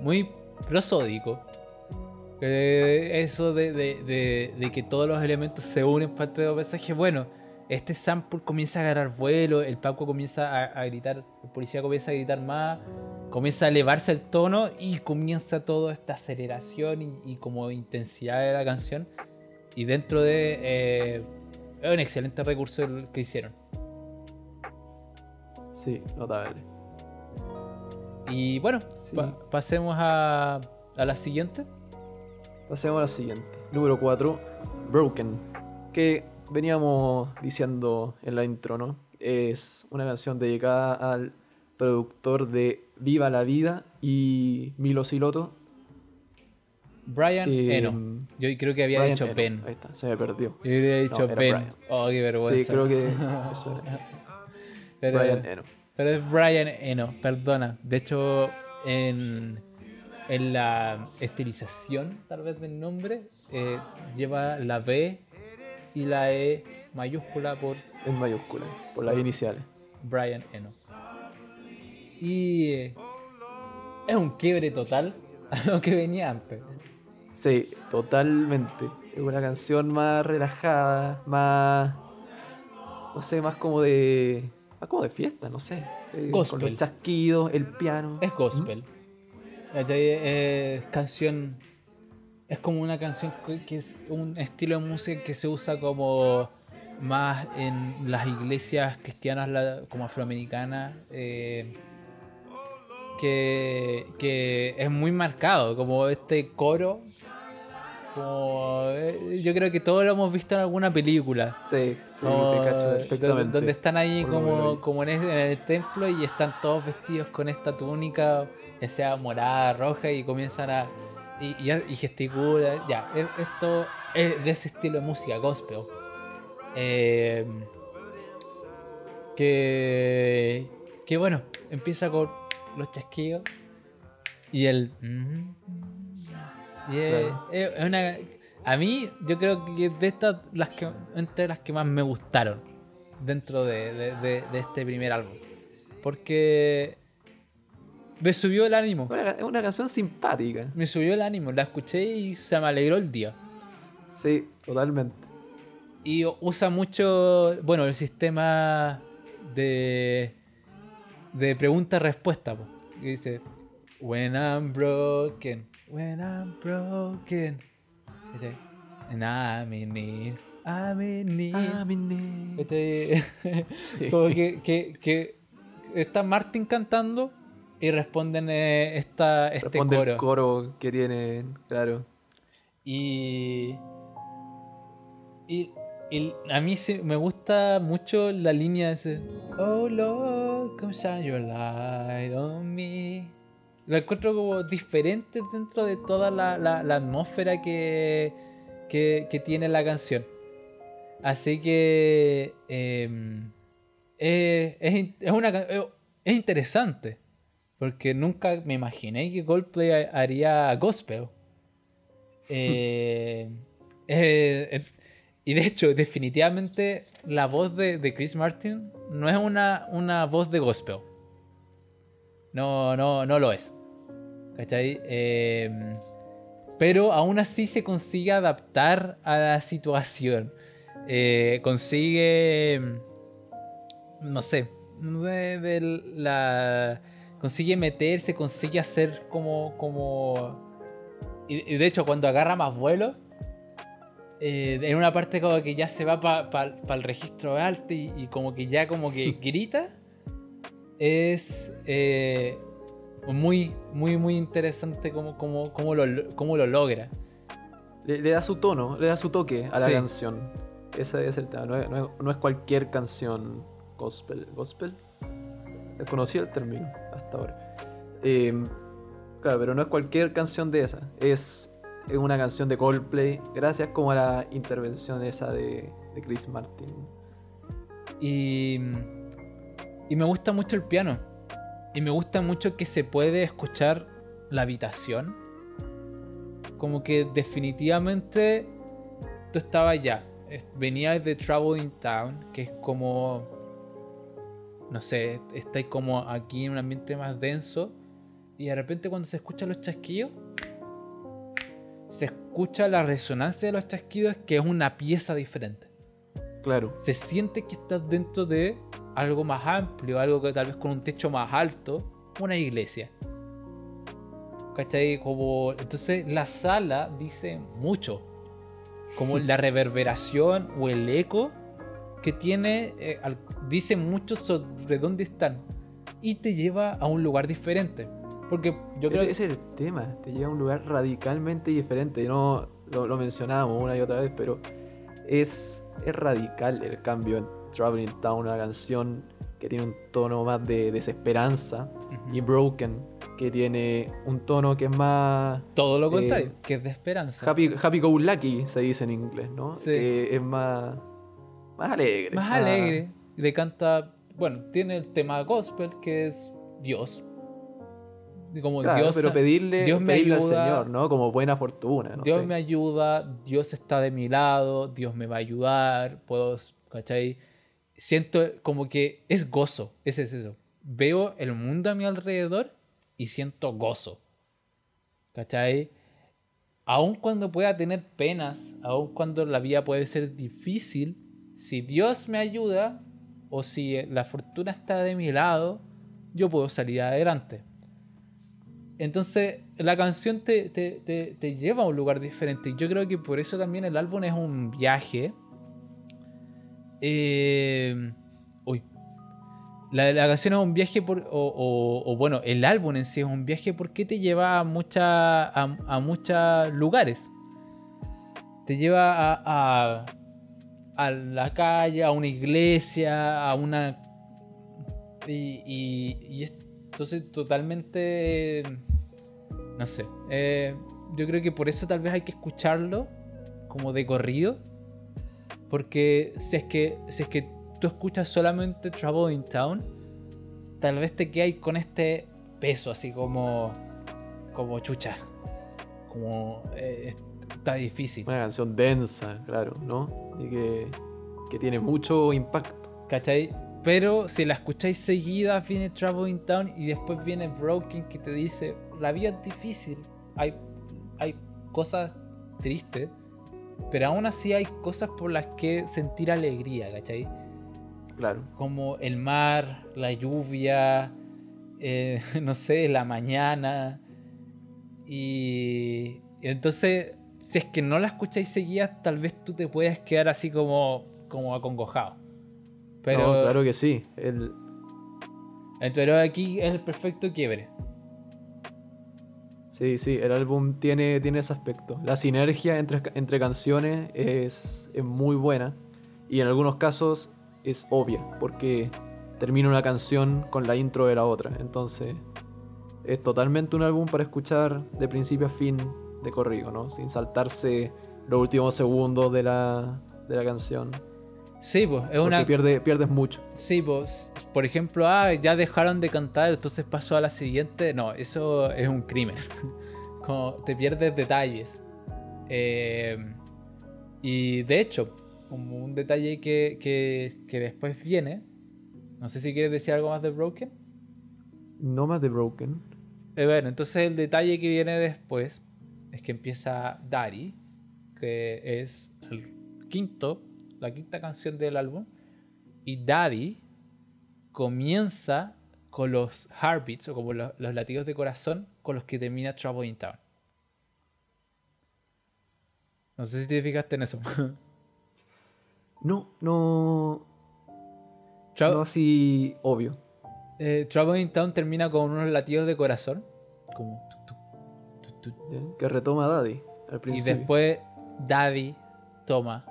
muy prosódico. Eh, eso de, de- de- de que todos los elementos se unen para este mensaje. Bueno, este sample comienza a agarrar vuelo, el Paco comienza a, a gritar, el policía comienza a gritar más, comienza a elevarse el tono y comienza toda esta aceleración y, y como intensidad de la canción. Y dentro de... eh, es un excelente recurso el que hicieron. Sí, notable. Y bueno, Sí. pa- pasemos a, a la siguiente. Pasemos a la siguiente. Número 4, Broken. Que veníamos diciendo en la intro, ¿no? Es una canción dedicada al productor de Viva la Vida y Milo Siloto. Brian Eh, Eno. Yo creo que había Brian dicho Eno. Ben. Ahí está, se me perdió. Yo había dicho era Ben. Brian. Oh, qué vergüenza. Sí, creo que eso era. pero, Brian Eno. pero es Brian Eno, perdona. De hecho, en, en la estilización, tal vez del nombre, eh, lleva la B y la E mayúscula por En mayúscula, por las iniciales. Brian Eno. Y eh, es un quiebre total a lo que venía antes. Sí, totalmente. Es una canción más relajada, más. No sé, más como de. Más como de fiesta, no sé. Eh, Con Gospel. los chasquidos, el piano. Es gospel. ¿Cachai? Es canción. Es como una canción que es un estilo de música que se usa como más en las iglesias cristianas como afroamericanas. eh, que, que es muy marcado, como este coro. Como, eh, yo creo que todos lo hemos visto en alguna película. Sí, sí, Como, te cacho do- perfectamente. Donde están ahí como, como en, el, en el templo y están todos vestidos con esta túnica, ya sea morada, roja, y comienzan a. Y, y, y gesticulan. Ya, es- esto es de ese estilo de música, gospel. Eh, que. Que bueno, empieza con los chasquidos y el. Y es, Claro. es- es una. A mí, yo creo que de estas, las que, entre las que más me gustaron dentro de, de- de- de este primer álbum. Porque me subió el ánimo. Una- Es una canción simpática. Me subió el ánimo. La escuché y se me alegró el día. Sí, totalmente. Y usa mucho, bueno, el sistema de, de pregunta-respuesta. Que dice, When I'm broken, when I'm broken. Dice, And I'm in need, I'm in need. Ah, mi ne- Este, Sí. como que, que, que está Martin cantando y responden eh, esta, este Responde coro. el coro que tienen, claro. Y, y, y a mí sí me gusta mucho la línea de ese Oh Lord, come shine your light on me. Lo encuentro como diferente dentro de toda la, la- la atmósfera que, que, que tiene la canción. Así que em, eh, es, es una, es interesante. Porque nunca me imaginé que Coldplay ha- haría gospel. Eh, eh, eh, y de hecho, definitivamente la voz de, de Chris Martin no es una, una voz de gospel. No, no, no lo es. ¿Cachai? Eh, pero aún así se consigue adaptar a la situación. Eh, consigue. No sé. De, de la. Consigue meterse, consigue hacer como. como y, y de hecho, cuando agarra más vuelo. eh, en una parte como que ya se va para el registro alto y, y como que ya como que grita. Es eh, muy, muy, muy interesante cómo, cómo, cómo lo, cómo lo logra. Le, le da su tono, le da su toque a la Sí. canción. Ese es el tema. No es, no es- no es cualquier canción gospel. ¿Gospel? Desconocía el término hasta ahora. Eh, claro, pero no es cualquier canción de esa. Es, es una canción de Coldplay. Gracias como a la intervención esa de, de Chris Martin. Y, y me gusta mucho el piano. Y me gusta mucho que se puede escuchar la habitación. Como que definitivamente tú estabas ya. Venías de Traveling Town, que es como. No sé, estáis como aquí en un ambiente más denso. Y de repente cuando se escuchan los chasquillos, se escucha la resonancia de los chasquidos, que es una pieza diferente Claro. se siente que estás dentro de algo más amplio, algo que tal vez con un techo más alto, una iglesia. ¿Cachai? Como, entonces la sala dice mucho. Como la reverberación o el eco que tiene, eh, al- dice mucho sobre dónde están. Y te lleva a un lugar diferente. Porque yo creo Ese, ese es el tema, te lleva a un lugar radicalmente diferente. No lo, lo mencionábamos una y otra vez, pero es, es radical el cambio en Traveling Town, una canción que tiene un tono más de desesperanza, Ujú. y Broken, que tiene un tono que es más todo lo eh, contrario, que es de esperanza. happy, happy go lucky, se dice en inglés, ¿no? Sí. Que es más, más alegre. más alegre. Y le canta, bueno, tiene el tema gospel que es Dios. Como Claro, Dios, pero pedirle, Dios me pedirle ayuda. al Señor, ¿no? Como buena fortuna, no Dios sé. me ayuda, Dios está de mi lado, Dios me va a ayudar, puedo, ¿cachai? Siento como que es gozo, ese es eso. Veo el mundo a mi alrededor y siento gozo, ¿cachai? Aun cuando pueda tener penas, aun cuando la vida puede ser difícil, si Dios me ayuda o si la fortuna está de mi lado, yo puedo salir adelante. Entonces, la canción te, te- te- te lleva a un lugar diferente. Yo creo que por eso también el álbum es un viaje. Eh, uy. La, canción es un viaje por. O, bueno, el álbum en sí es un viaje porque te lleva a, mucha, a, a muchos lugares. Te lleva a, a la calle, a una iglesia, a una. Y, y, es entonces totalmente. No sé. eh, yo creo que por eso tal vez hay que escucharlo como de corrido. Porque si es que, si es que tú escuchas solamente Trouble in Town, tal vez te quedas con este peso así como. como chucha. Como. eh, está difícil. Una canción densa, claro, ¿no? Y que, que tiene mucho impacto. ¿Cachai? Pero si la escucháis seguida, viene in Town y después viene Broken que te dice, la vida es difícil, hay, hay cosas tristes, pero aún así hay cosas por las que sentir alegría, ¿cachai? Claro. Como el mar, la lluvia, eh, no sé, la mañana. Y entonces, si es que no la escucháis seguida, tal vez tú te puedas quedar así como, como acongojado. Pero, No, claro que sí. El, pero aquí es el perfecto quiebre. sí, sí, el álbum tiene, tiene ese aspecto. La sinergia entre, entre canciones es, es muy buena. Y en algunos casos es obvia, porque termina una canción con la intro de la otra. Entonces, es totalmente un álbum para escuchar de principio a fin de corrido, ¿no? Sin saltarse los últimos segundos de la, de la canción. Sí, pues, es Porque una. pierde, pierdes mucho. Sí, pues, por ejemplo, ah, ya dejaron de cantar, entonces pasó a la siguiente. No, eso es un crimen. Como te pierdes detalles. Eh, y de hecho, como un detalle que, que, que después viene. No sé si quieres decir algo más de Broken. No más de Broken. Eh, bueno, entonces el detalle que viene después es que empieza Daddy, que es el quinto, la quinta canción del álbum, y Daddy comienza con los heartbeats o como los, los latidos de corazón con los que termina Trouble in Town. No sé si te fijaste en eso. No, no. Trou- No así obvio. eh, Trouble in Town termina con unos latidos de corazón, como Que retoma a Daddy al Y principio. después Daddy toma.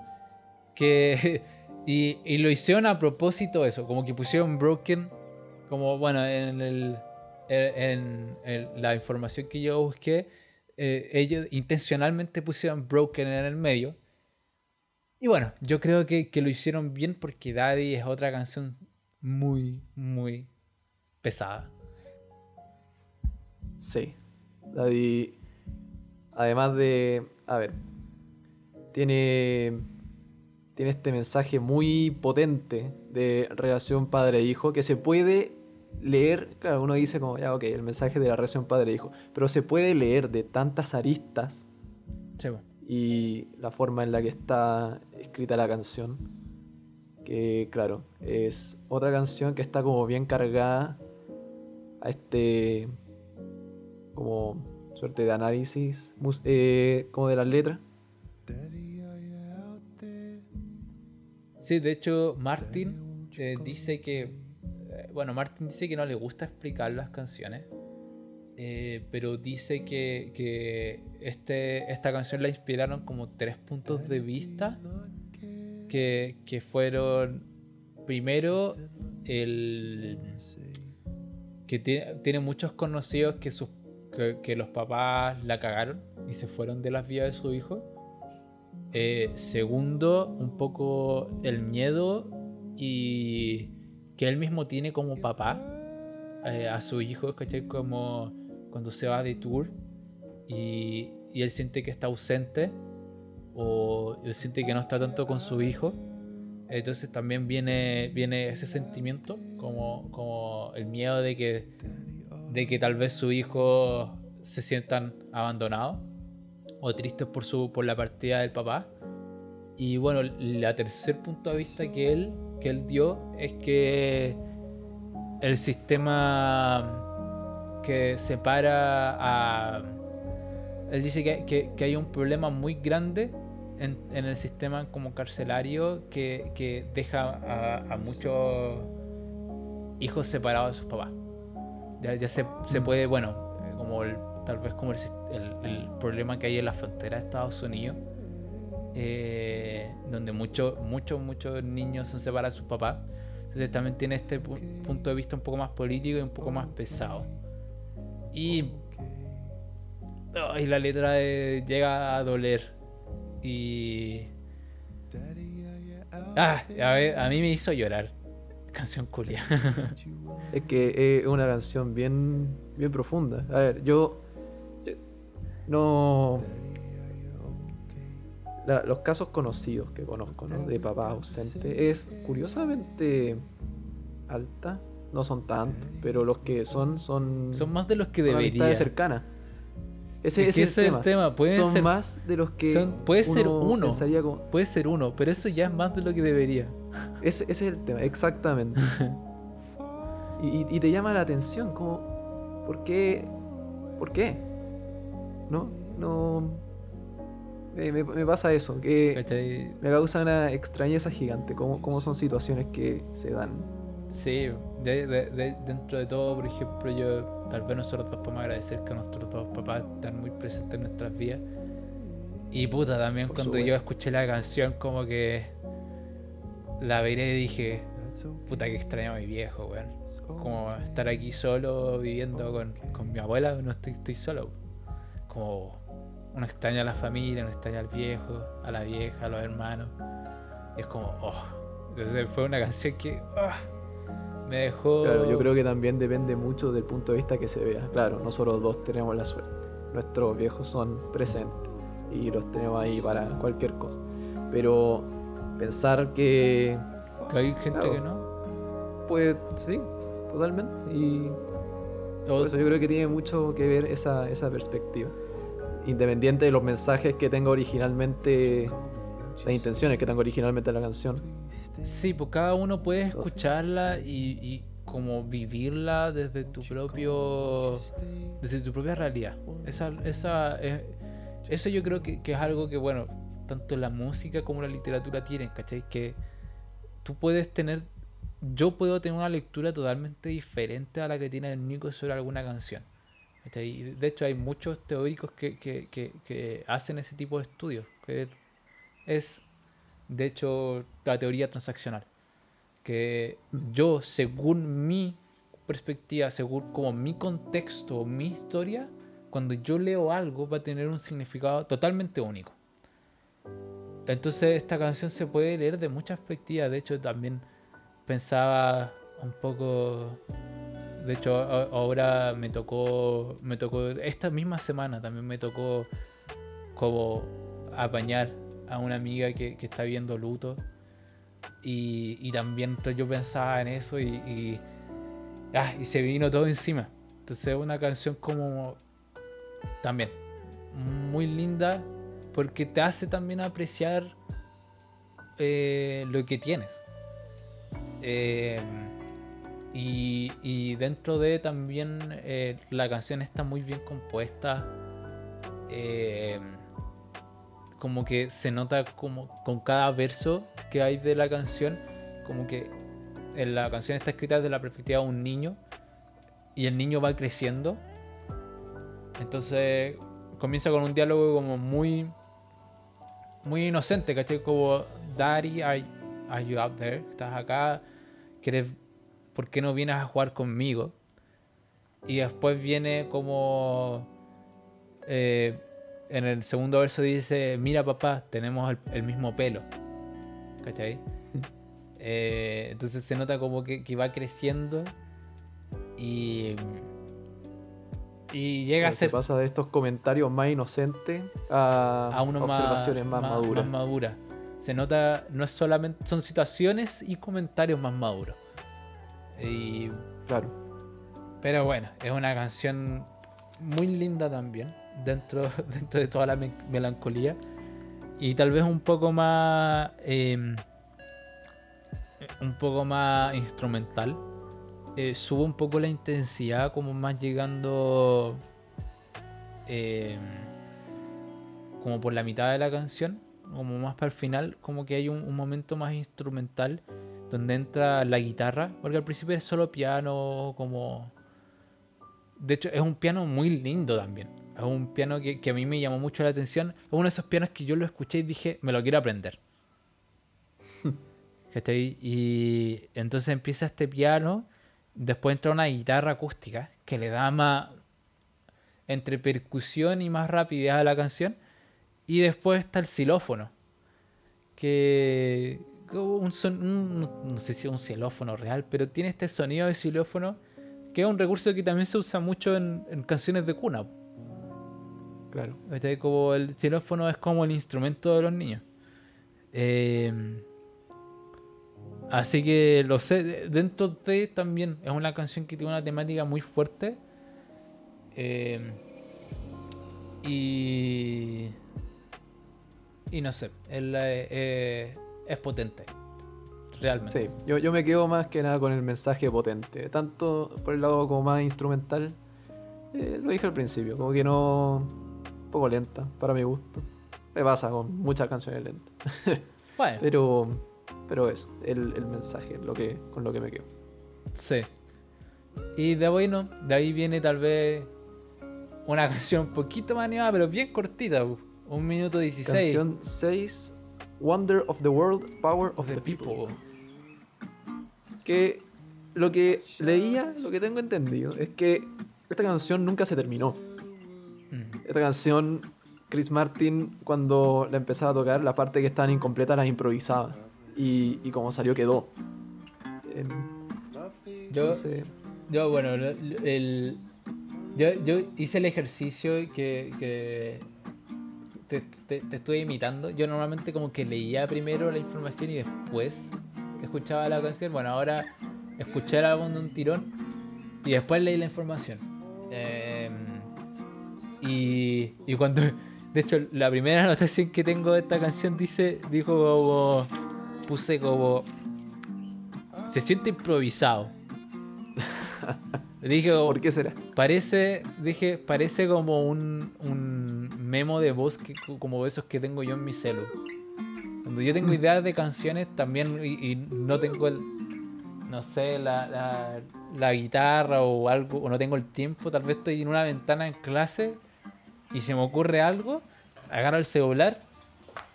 Que. Y, y lo hicieron a propósito eso. Como que pusieron Broken. Como bueno, en el. En, en la información que yo busqué. eh, ellos intencionalmente pusieron Broken en el medio. Y bueno, yo creo que, que lo hicieron bien porque Daddy es otra canción muy, muy pesada. Sí. Daddy. Además de. A ver. Tiene. Tiene este mensaje muy potente de relación padre-hijo que se puede leer. Claro, uno dice como, ya, ok, el mensaje de la relación padre-hijo. Pero se puede leer de tantas aristas Sí, bueno. y la forma en la que está escrita la canción. Que, claro, es otra canción que está como bien cargada a este. como suerte de análisis, eh, como de las letras. Sí, de hecho, Martin eh, dice que. eh, bueno, Martin dice que no le gusta explicar las canciones. pero dice que, que este, esta canción la inspiraron como tres puntos de vista. Que, que fueron. Primero, el. Que tiene, tiene muchos conocidos que, sus, que, los papás la cagaron y se fueron de las vidas de su hijo. Eh, segundo, un poco el miedo y que él mismo tiene como papá eh, a su hijo, ¿cachai? Como cuando se va de tour y, y él siente que está ausente o él siente que no está tanto con su hijo. Entonces también viene, viene ese sentimiento, como, como el miedo de que, de que tal vez su hijo se sientan abandonados o tristes por, su, por la partida del papá. Y bueno, la tercer punto de vista que él, que él dio es que el sistema que separa a... Él dice que, que- hay un problema muy grande en, en el sistema como carcelario que, que deja a, a muchos hijos separados de sus papás. Ya, ya se, se puede, bueno, eh, como el- tal vez como el, el- el problema que hay en la frontera de Estados Unidos, eh, donde muchos, muchos, muchos niños son separados de sus papás. Entonces también tiene este pu- punto de vista un poco más político y un poco más pesado. Y, ay, la letra eh, llega a doler. Y... Ah, a, ver, a mí me hizo llorar. Canción culia. Es que es una canción bien, bien profunda. A ver, yo. yo- no. la- los casos conocidos que conozco, ¿no? De papás ausentes, es curiosamente alta. No son tantos, pero los que son, son. Son más de los que son debería. cercanas. Ese, Es ese es el tema, pueden son ser- más de los que. son- puede ser uno. pensaría como- Puede ser uno, pero eso ya es más de lo que debería. Ese, ese es el tema, exactamente. y, te llama la atención, como, ¿por qué? ¿Por qué? ¿No? No. Me, me- me pasa eso, que ¿Cachai? me causa una extrañeza gigante, como, como son situaciones que se dan. Sí, de- de- de- dentro de todo, por ejemplo, yo tal vez nosotros dos podemos agradecer que nuestros dos papás están muy presentes en nuestras vidas. Y puta, también Por cuando yo escuché la canción, como que la veré y dije, puta que extraño a mi viejo, weón. Como estar aquí solo viviendo con, con mi abuela, no estoy, estoy solo. Como uno extraña a la familia, uno extraña al viejo, a la vieja, a los hermanos. Y es como, oh, Entonces fue una canción que ah, me dejó... Claro, yo creo que también depende mucho del punto de vista que se vea. Claro, nosotros dos tenemos la suerte. Nuestros viejos son presentes y los tenemos ahí para cualquier cosa. Pero pensar que que hay gente Claro. que no. Pues sí, totalmente. Y por eso yo creo que tiene mucho que ver esa, esa perspectiva. Independiente de los mensajes que tenga originalmente, las intenciones que tenga originalmente la canción. Sí, pues cada uno puede escucharla y, y como vivirla desde tu propio desde tu propia realidad. Esa, esa, eso yo creo que, que es algo que, bueno, tanto la música como la literatura tienen, ¿cachai? Que tú puedes tener, yo puedo tener una lectura totalmente diferente a la que tiene el Nico sobre alguna canción. ¿cachai? De hecho, hay muchos teóricos que, que, que, que hacen ese tipo de estudios, que es, de hecho, la teoría transaccional. Que yo, según mi perspectiva, según como mi contexto, mi historia, cuando yo leo algo va a tener un significado totalmente único. Entonces esta canción se puede leer de muchas perspectivas. De hecho, también pensaba un poco. De hecho, ahora me tocó. Me tocó. Esta misma semana también me tocó como apañar a una amiga que, que está viendo luto. Y, y también yo pensaba en eso y, ah, y se vino todo encima. Entonces una canción como también muy linda porque te hace también apreciar eh, lo que tienes. Eh, y, y dentro de también eh, la canción está muy bien compuesta. Como que se nota como con cada verso que hay de la canción, como que en la canción está escrita desde la perspectiva de un niño y el niño va creciendo. Entonces comienza con un diálogo como muy muy inocente, ¿cachai? Como Daddy, are, are you out there? ¿Estás acá? ¿Quieres, ¿Por qué no vienes a jugar conmigo? Y después viene como eh, en el segundo verso dice, mira papá, tenemos el, el mismo pelo. ¿Cachai? Eh, entonces se nota como que, que va creciendo y, y llega a Se ser pasa de estos comentarios más inocentes a, a uno observaciones más, más, maduras. más madura. Se nota, no es solamente, son situaciones y comentarios más maduros. Y, Claro. pero bueno, es una canción muy linda también, dentro, dentro de toda la me- melancolía. Y tal vez un poco más. eh, un poco más instrumental. Eh, sube un poco la intensidad, como más llegando. eh, como por la mitad de la canción, como más para el final, como que hay un, un momento más instrumental donde entra la guitarra, porque al principio es solo piano, como... De hecho, es un piano muy lindo también. Es un piano que, que a mí me llamó mucho la atención. Es uno de esos pianos que yo lo escuché y dije, me lo quiero aprender. ¿Cachai? Y entonces empieza este piano, después entra una guitarra acústica que le da más entre percusión y más rapidez a la canción. Y después está el xilófono, que como un son, un- no- no sé si es un xilófono real, pero tiene este sonido de xilófono que es un recurso que también se usa mucho en, en canciones de cuna. Claro. ¿cachai? Como el xilófono es como el instrumento de los niños. Eh, así que lo sé, de- dentro de también es una canción que tiene una temática muy fuerte. Eh, y. Y no sé, él, eh, eh, es potente. Realmente. Sí, yo, yo me quedo más que nada con el mensaje potente. Tanto por el lado como más instrumental. eh, lo dije al principio, como que no. Un poco lenta, para mi gusto. Me pasa con muchas canciones lentas. Bueno, Pero. Pero eso, el, el mensaje, lo que, con lo que me quedo. Sí. Y de bueno, de ahí viene tal vez una canción un poquito más animada, pero bien cortita. Un minuto 16. Canción 6, Wonder of the World, Power of the, People. Que lo que leía, lo que tengo entendido, es que esta canción nunca se terminó. Mm, Esta canción, Chris Martin, cuando la empezaba a tocar, la parte que estaban incompletas las improvisaba. y, y como salió quedó. Em, Yo, no sé. yo bueno, el, yo, yo hice el ejercicio que, que te, te- te estuve imitando. Yo normalmente como que leía primero la información y después escuchaba la canción. Bueno, ahora escuché el álbum de un tirón y después leí la información. Em, y, y cuando... De hecho, la primera anotación que tengo de esta canción dice, dijo como... Puse como... Se siente improvisado. Dije ¿Por qué será? Parece, dije, parece como un, un memo de voz que, como esos que tengo yo en mi celu. Cuando yo tengo ideas de canciones también y, y no tengo el, no sé, la, la, la guitarra o algo, o no tengo el tiempo, tal vez estoy en una ventana en clase y se me ocurre algo, agarro el celular,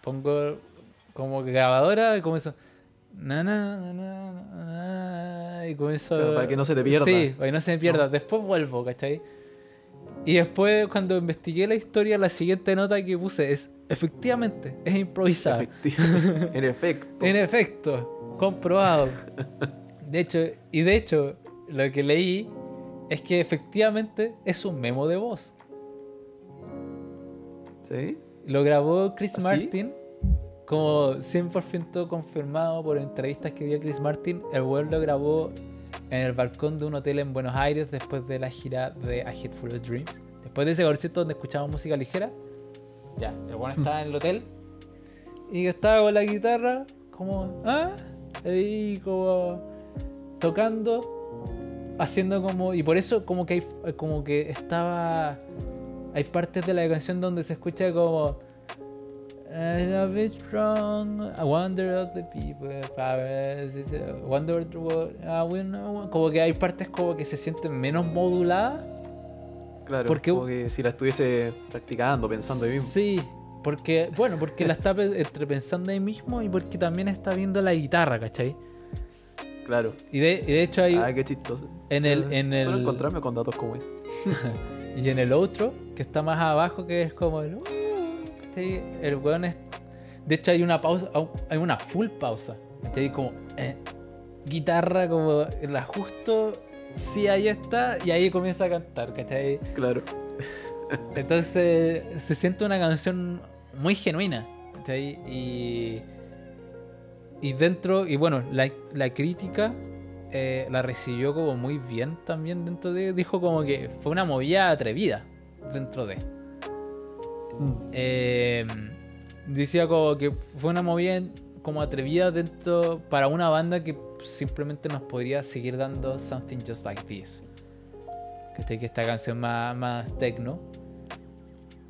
pongo como grabadora y comienzo... Na, na, na, y comienzo... Para que no se te pierda. Sí, para que no se me pierda. Después vuelvo, ¿cachai? Y después, cuando investigué la historia, la siguiente nota que puse es: efectivamente, es improvisada. En efecto. En efecto, comprobado. De hecho, y de hecho, lo que leí es que efectivamente es un memo de voz. ¿Sí? Lo grabó Chris ¿Ah, sí? Martin, como 100% confirmado por entrevistas que dio Chris Martin. El weón lo grabó en el balcón de un hotel en Buenos Aires después de la gira de A Head Full of Dreams. Después de ese concierto donde escuchamos música ligera. Ya, el weón estaba en el hotel y estaba con la guitarra, como, ¿ah? Ahí como tocando, haciendo como. Y por eso, como que hay, como que estaba. Hay partes de la canción donde se escucha como. I love it strong, I wonder of the people, power, wonder of the world, I will know. Como que hay partes como que se sienten menos moduladas. Claro. ¿Por qué? Como que si la estuviese practicando, pensando ahí mismo. Sí, porque, bueno, porque la está entre pensando ahí mismo y porque también está viendo la guitarra, ¿cachai? Claro. Y de, y de hecho hay. Ah, qué chistoso. En el- en Suelo el- encontrarme con datos como ese. Y en el otro, que está más abajo, que es como el. "Uh", ¿cachai? El weón es. De hecho, hay una pausa, au- hay una full pausa. ¿cachai? Como. eh, guitarra, como el justo. Sí, ahí está. Y ahí comienza a cantar, ¿cachai? Claro. Entonces se siente una canción muy genuina. ¿cachai? Y, y dentro, y bueno, la, la crítica eh, la recibió como muy bien también dentro de... Dijo como que fue una movida atrevida dentro de... Mm. Eh, decía como que fue una movida como atrevida dentro para una banda que simplemente nos podría seguir dando Something Just Like This. Que, que esta canción más, más techno.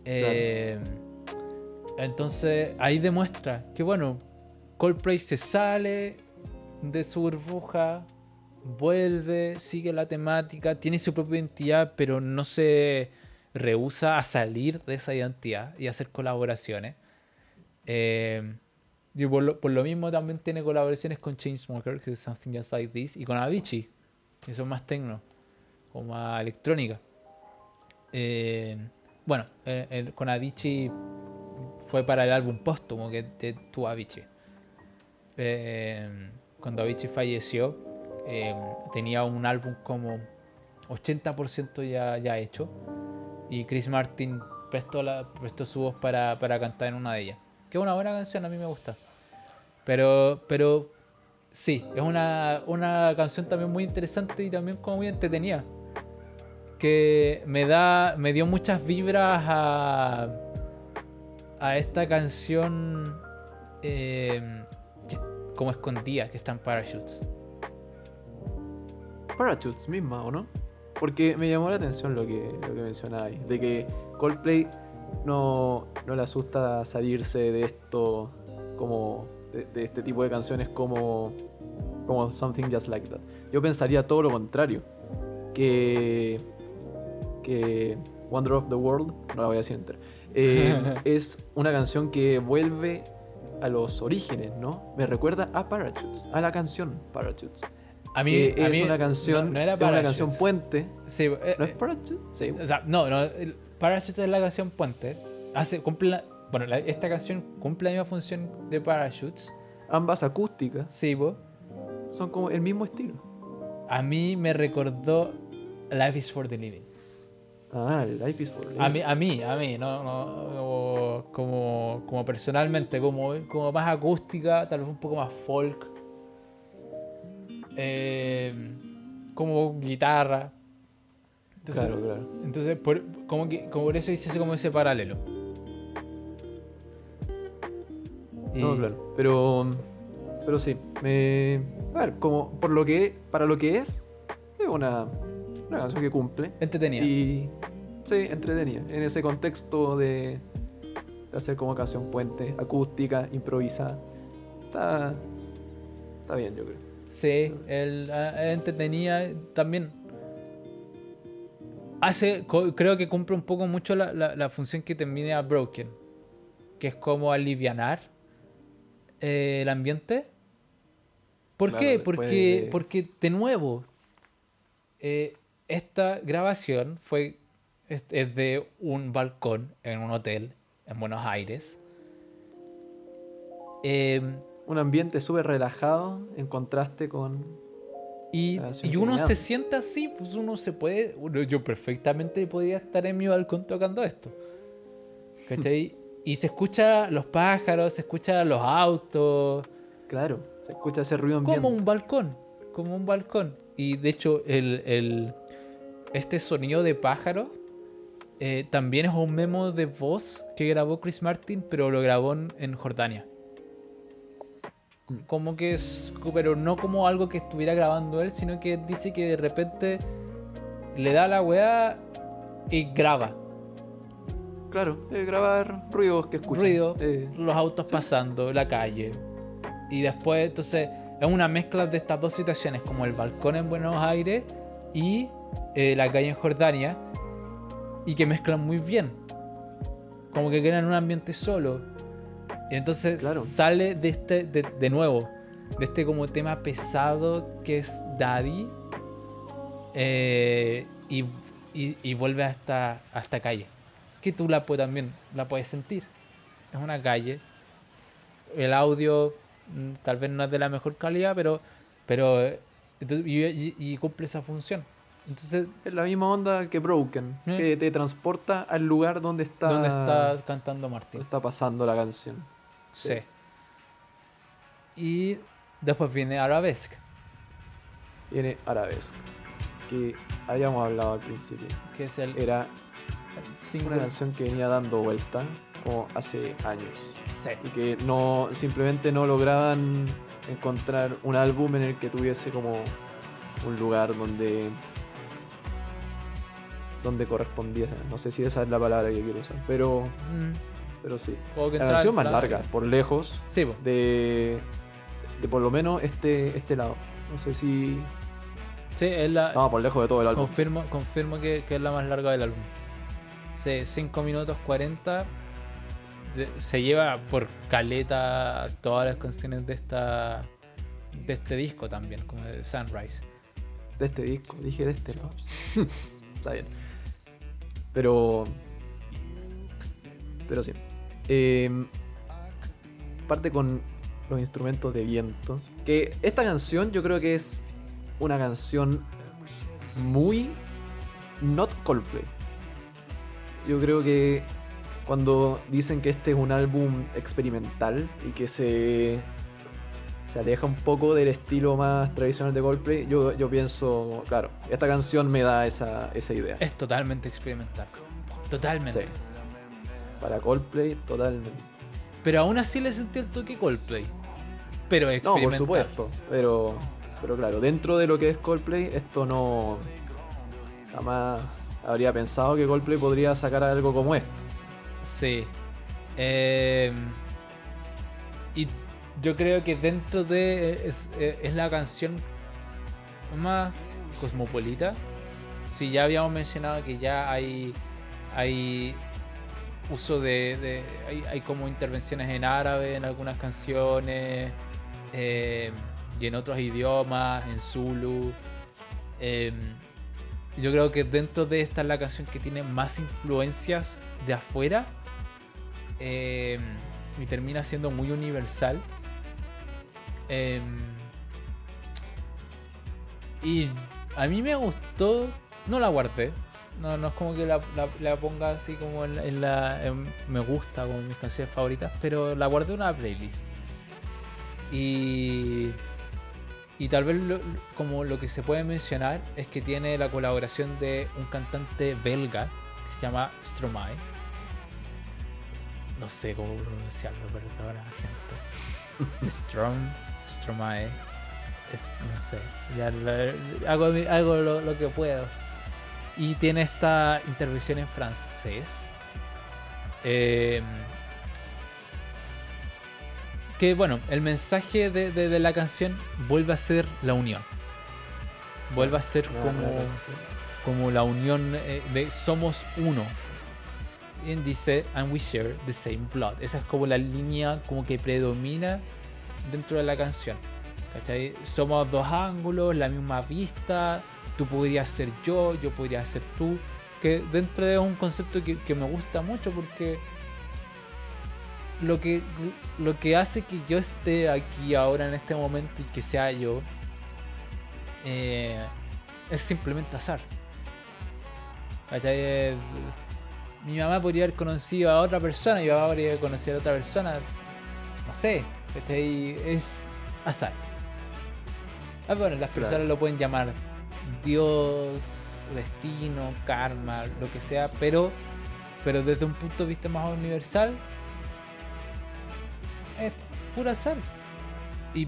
Eh, Entonces ahí demuestra que bueno, Coldplay se sale de su burbuja, vuelve, sigue la temática, tiene su propia identidad, pero no se rehúsa a salir de esa identidad y hacer colaboraciones. Eh, y por lo, mismo también tiene colaboraciones con Chainsmokers, que es Something Just Like This, y con Avicii, que son más tecno, o más electrónica. Eh, bueno, eh, con Avicii fue para el álbum póstumo que tuvo Avicii. Eh, cuando Avicii falleció, eh, tenía un álbum como 80% ya, ya hecho. Y Chris Martin prestó, su voz para, cantar en una de ellas. Que es una buena canción, a mí me gusta. Pero, pero sí, es una, una canción también muy interesante y también como muy entretenida. Que me da. me dio muchas vibras a. esta canción. que- como escondida que está en Parachutes. Parachutes misma, ¿o no? Porque me llamó la atención lo que, lo que de que Coldplay no, no le asusta salirse de esto como de, de este tipo de canciones como, como Something Just Like That. Yo pensaría todo lo contrario, que, que Wonder of the World, no la voy a decir entera, eh, es una canción que vuelve a los orígenes, ¿no? Me recuerda a Parachutes, a la canción Parachutes. A mí, a es mí una canción, no, no era es una Parachutes. canción puente. Sí, eh, ¿No es Parachutes? Sí. O sea, no, no. Parachutes es la canción Puente. Hace, cumple la- bueno, la- esta canción cumple la misma función de Parachutes. ambas acústicas, Sí, po. son como el mismo estilo. A mí me recordó Life is for the Living. Ah, Life is for A mí, a mí, a mí, no, no, como, como, como personalmente, como, como más acústica, tal vez un poco más folk. Eh, como guitarra. Entonces, Claro, claro. entonces por, como, que, como por eso hice como ese paralelo. Y- No, claro. Pero, pero sí, me, a ver, como por lo que, para lo que es, es una, una canción que cumple. Entretenida. Y sí, entretenida. En ese contexto de, de hacer como canción puente, acústica, improvisada. Está, está bien, yo creo. Sí, él ah, es entretenida también. Hace, creo que cumple un poco mucho la, la- la función que termina Broken, que es como alivianar eh, el ambiente. ¿Por Claro, qué? Porque, de- porque de nuevo, eh, esta grabación fue es, es de un balcón en un hotel en Buenos Aires. Em, Un ambiente súper relajado en contraste con. Y, y uno se siente así, pues uno se puede. uno- yo perfectamente podía estar en mi balcón tocando esto. ¿Cachai? Y se escucha los pájaros, se escucha los autos, Claro, se escucha ese ruido ambiente. como un balcón. Como un balcón. Y de hecho, el, el- este sonido de pájaro eh, también es un memo de voz que grabó Chris Martin, pero lo grabó en, en Jordania. Como que es. Pero no como algo que estuviera grabando él, sino que dice que de repente le da la weá y graba. Claro, eh, grabar ruidos que escuchan. Ruido, Eh, los autos pasando, la calle. Y después, entonces, es una mezcla de estas dos situaciones, como el balcón en Buenos Aires y eh, la calle en Jordania, y que mezclan muy bien. Como que crean un ambiente solo. Y entonces Claro. sale de este, de, de nuevo, de este como tema pesado que es Daddy, eh, y, y- y vuelve a esta, a esta calle. Que tú la puedes también, la puedes sentir. Es una calle. El audio mm, tal vez no es de la mejor calidad, pero, pero eh, entonces- y, cumple esa función. Entonces, es la misma onda que Broken, Eh. que te transporta al lugar donde está, ¿dónde está cantando Martín? donde está pasando la canción. Sí. Y después viene Arabesque, Viene Arabesque, que habíamos hablado al principio. que es el Era una canción que venía dando vuelta como hace años. Sí. Y que no simplemente no lograban encontrar un álbum en el que tuviese como un lugar donde donde correspondiese. No sé si esa es la palabra que quiero usar, pero Mm, pero sí. que La entra- canción más entra- larga, por lejos, Sí, po. de, de por lo menos este, este lado. No sé si. sí, es la, No, por lejos de todo el álbum. confirmo, confirmo que, que es la más larga del álbum. Sí, 5 minutos 40. De- se lleva por caleta todas las canciones de esta de este disco también, como de Sunrise. De este disco, dije de este lado. Está bien. Pero. Pero sí. Eh, parte con los instrumentos de vientos. Que esta canción yo creo que es una canción muy not Coldplay. Yo creo que cuando dicen que este es un álbum experimental y que se, se aleja un poco del estilo más tradicional de Coldplay, yo, yo pienso, claro, esta canción me da esa, esa idea. Es totalmente experimental. Totalmente. Sí. Para Coldplay, totalmente. Pero aún así le sentí el toque Coldplay. Pero No, por supuesto. Pero, pero claro, dentro de lo que es Coldplay, esto no. Jamás habría pensado que Coldplay podría sacar algo como esto. Sí. Eh, y yo creo que dentro de. Es, es la canción más cosmopolita. Sí, ya habíamos mencionado que ya hay. Hay uso de. hay, como intervenciones en árabe en algunas canciones. eh, y en otros idiomas, en Zulu. Eh, yo creo que dentro de esta es la canción que tiene más influencias de afuera eh, y termina siendo muy universal. Em, y a mí me gustó, no la guardé. No, no es como que la, la- la ponga así como en, la- en la. en me gusta, como mis canciones favoritas, pero la guardé en una playlist. Y. Y tal vez lo- como lo que se puede mencionar es que tiene la colaboración de un cantante belga que se llama Stromae. No sé cómo pronunciarlo, perdona, gente. Strom, Stromae. Es, no sé, ya lo- hago, hago lo, lo que puedo. Y tiene esta intervención en francés. Eh, que bueno, el mensaje de, de- de la canción vuelve a ser la unión. Vuelve a ser como, como la unión eh, de somos uno. Y dice, and we share the same blood. Esa es como la línea como que predomina dentro de la canción. ¿Cachai? Somos dos ángulos, la misma vista. Tú podrías ser yo, yo podría ser tú. Que dentro de un concepto que, que me gusta mucho porque lo que, lo que hace que yo esté aquí ahora en este momento y que sea yo eh, es simplemente azar. ¿Cachai? Eh, Mi mamá podría haber conocido a otra persona mi papá podría haber conocido a otra persona. No sé. ¿cachai? Es azar. Ah, bueno, las personas Claro. lo pueden llamar Dios, destino, karma, lo que sea, pero, pero desde un punto de vista más universal, es puro azar. Y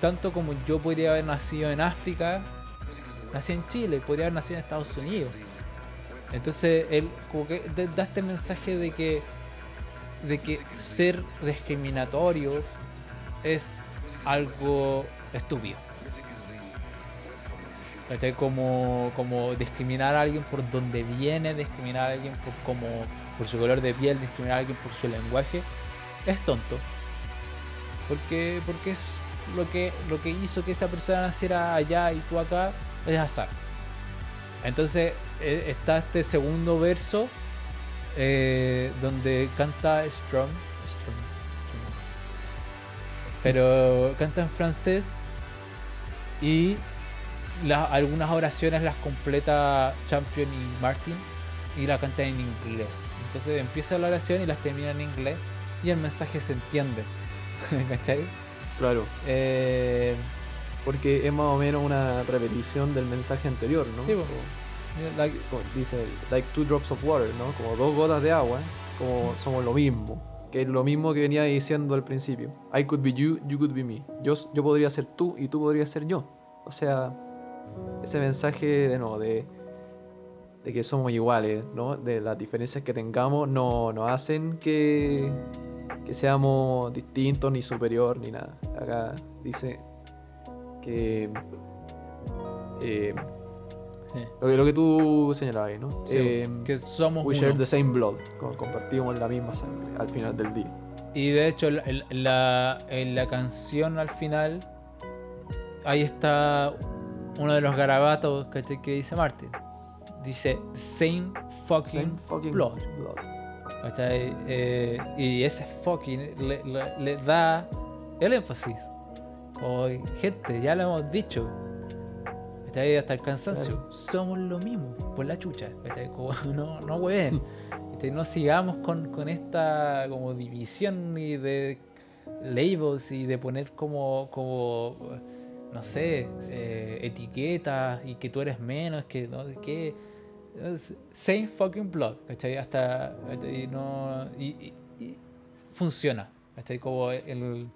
tanto como yo podría haber nacido en África, nací en Chile, podría haber nacido en Estados Unidos. Entonces él como que da este mensaje de que de que ser discriminatorio es algo estúpido. Como, como discriminar a alguien por donde viene, discriminar a alguien por como por su color de piel, discriminar a alguien por su lenguaje, es tonto. Porque, porque es lo que, lo que hizo que esa persona naciera allá y tú acá es azar. Entonces eh, está este segundo verso eh, donde canta Strong, Strong, Strong. pero canta en francés y la- algunas oraciones las completa Champion y Martin y la canta en inglés. Entonces empieza la oración y las termina en inglés y el mensaje se entiende. ¿Cachai? Claro, Eh, porque es más o menos una repetición del mensaje anterior, ¿no? Sí, po. Como- like- como dice, like two drops of water, ¿no? Como dos gotas de agua, como somos lo mismo. Que es lo mismo que venía diciendo al principio. I could be you, you could be me. Yo, yo podría ser tú y tú podrías ser yo. O sea, ese mensaje de no, de, de que somos iguales, ¿no? De las diferencias que tengamos no nos hacen que, que seamos distintos, ni superior, ni nada. Acá dice que eh, Sí. lo, que, lo que tú señalabas ¿no? Sí, Eh, que somos we uno. share the same blood, co- compartimos la misma sangre al final del día. Y de hecho, la- el- la, en la canción al final, ahí está uno de los garabatos ¿cachai? que dice Martin. Dice, same fucking, Same fucking blood. blood. ¿cachai? Eh, y ese fucking le, le- le da el énfasis. Como, gente, ya lo hemos dicho. ¿cachai? Hasta el cansancio. Claro. Somos lo mismo, por la chucha. ¿cachai? Como, no, no. No sigamos con, con esta como división y de labels y de poner como, como no sé, eh, etiquetas y que tú eres menos, que no sé qué. Same fucking blood, ¿cachai? Hasta. ¿cachai? No, y, y- y funciona, ¿cachai? Como el,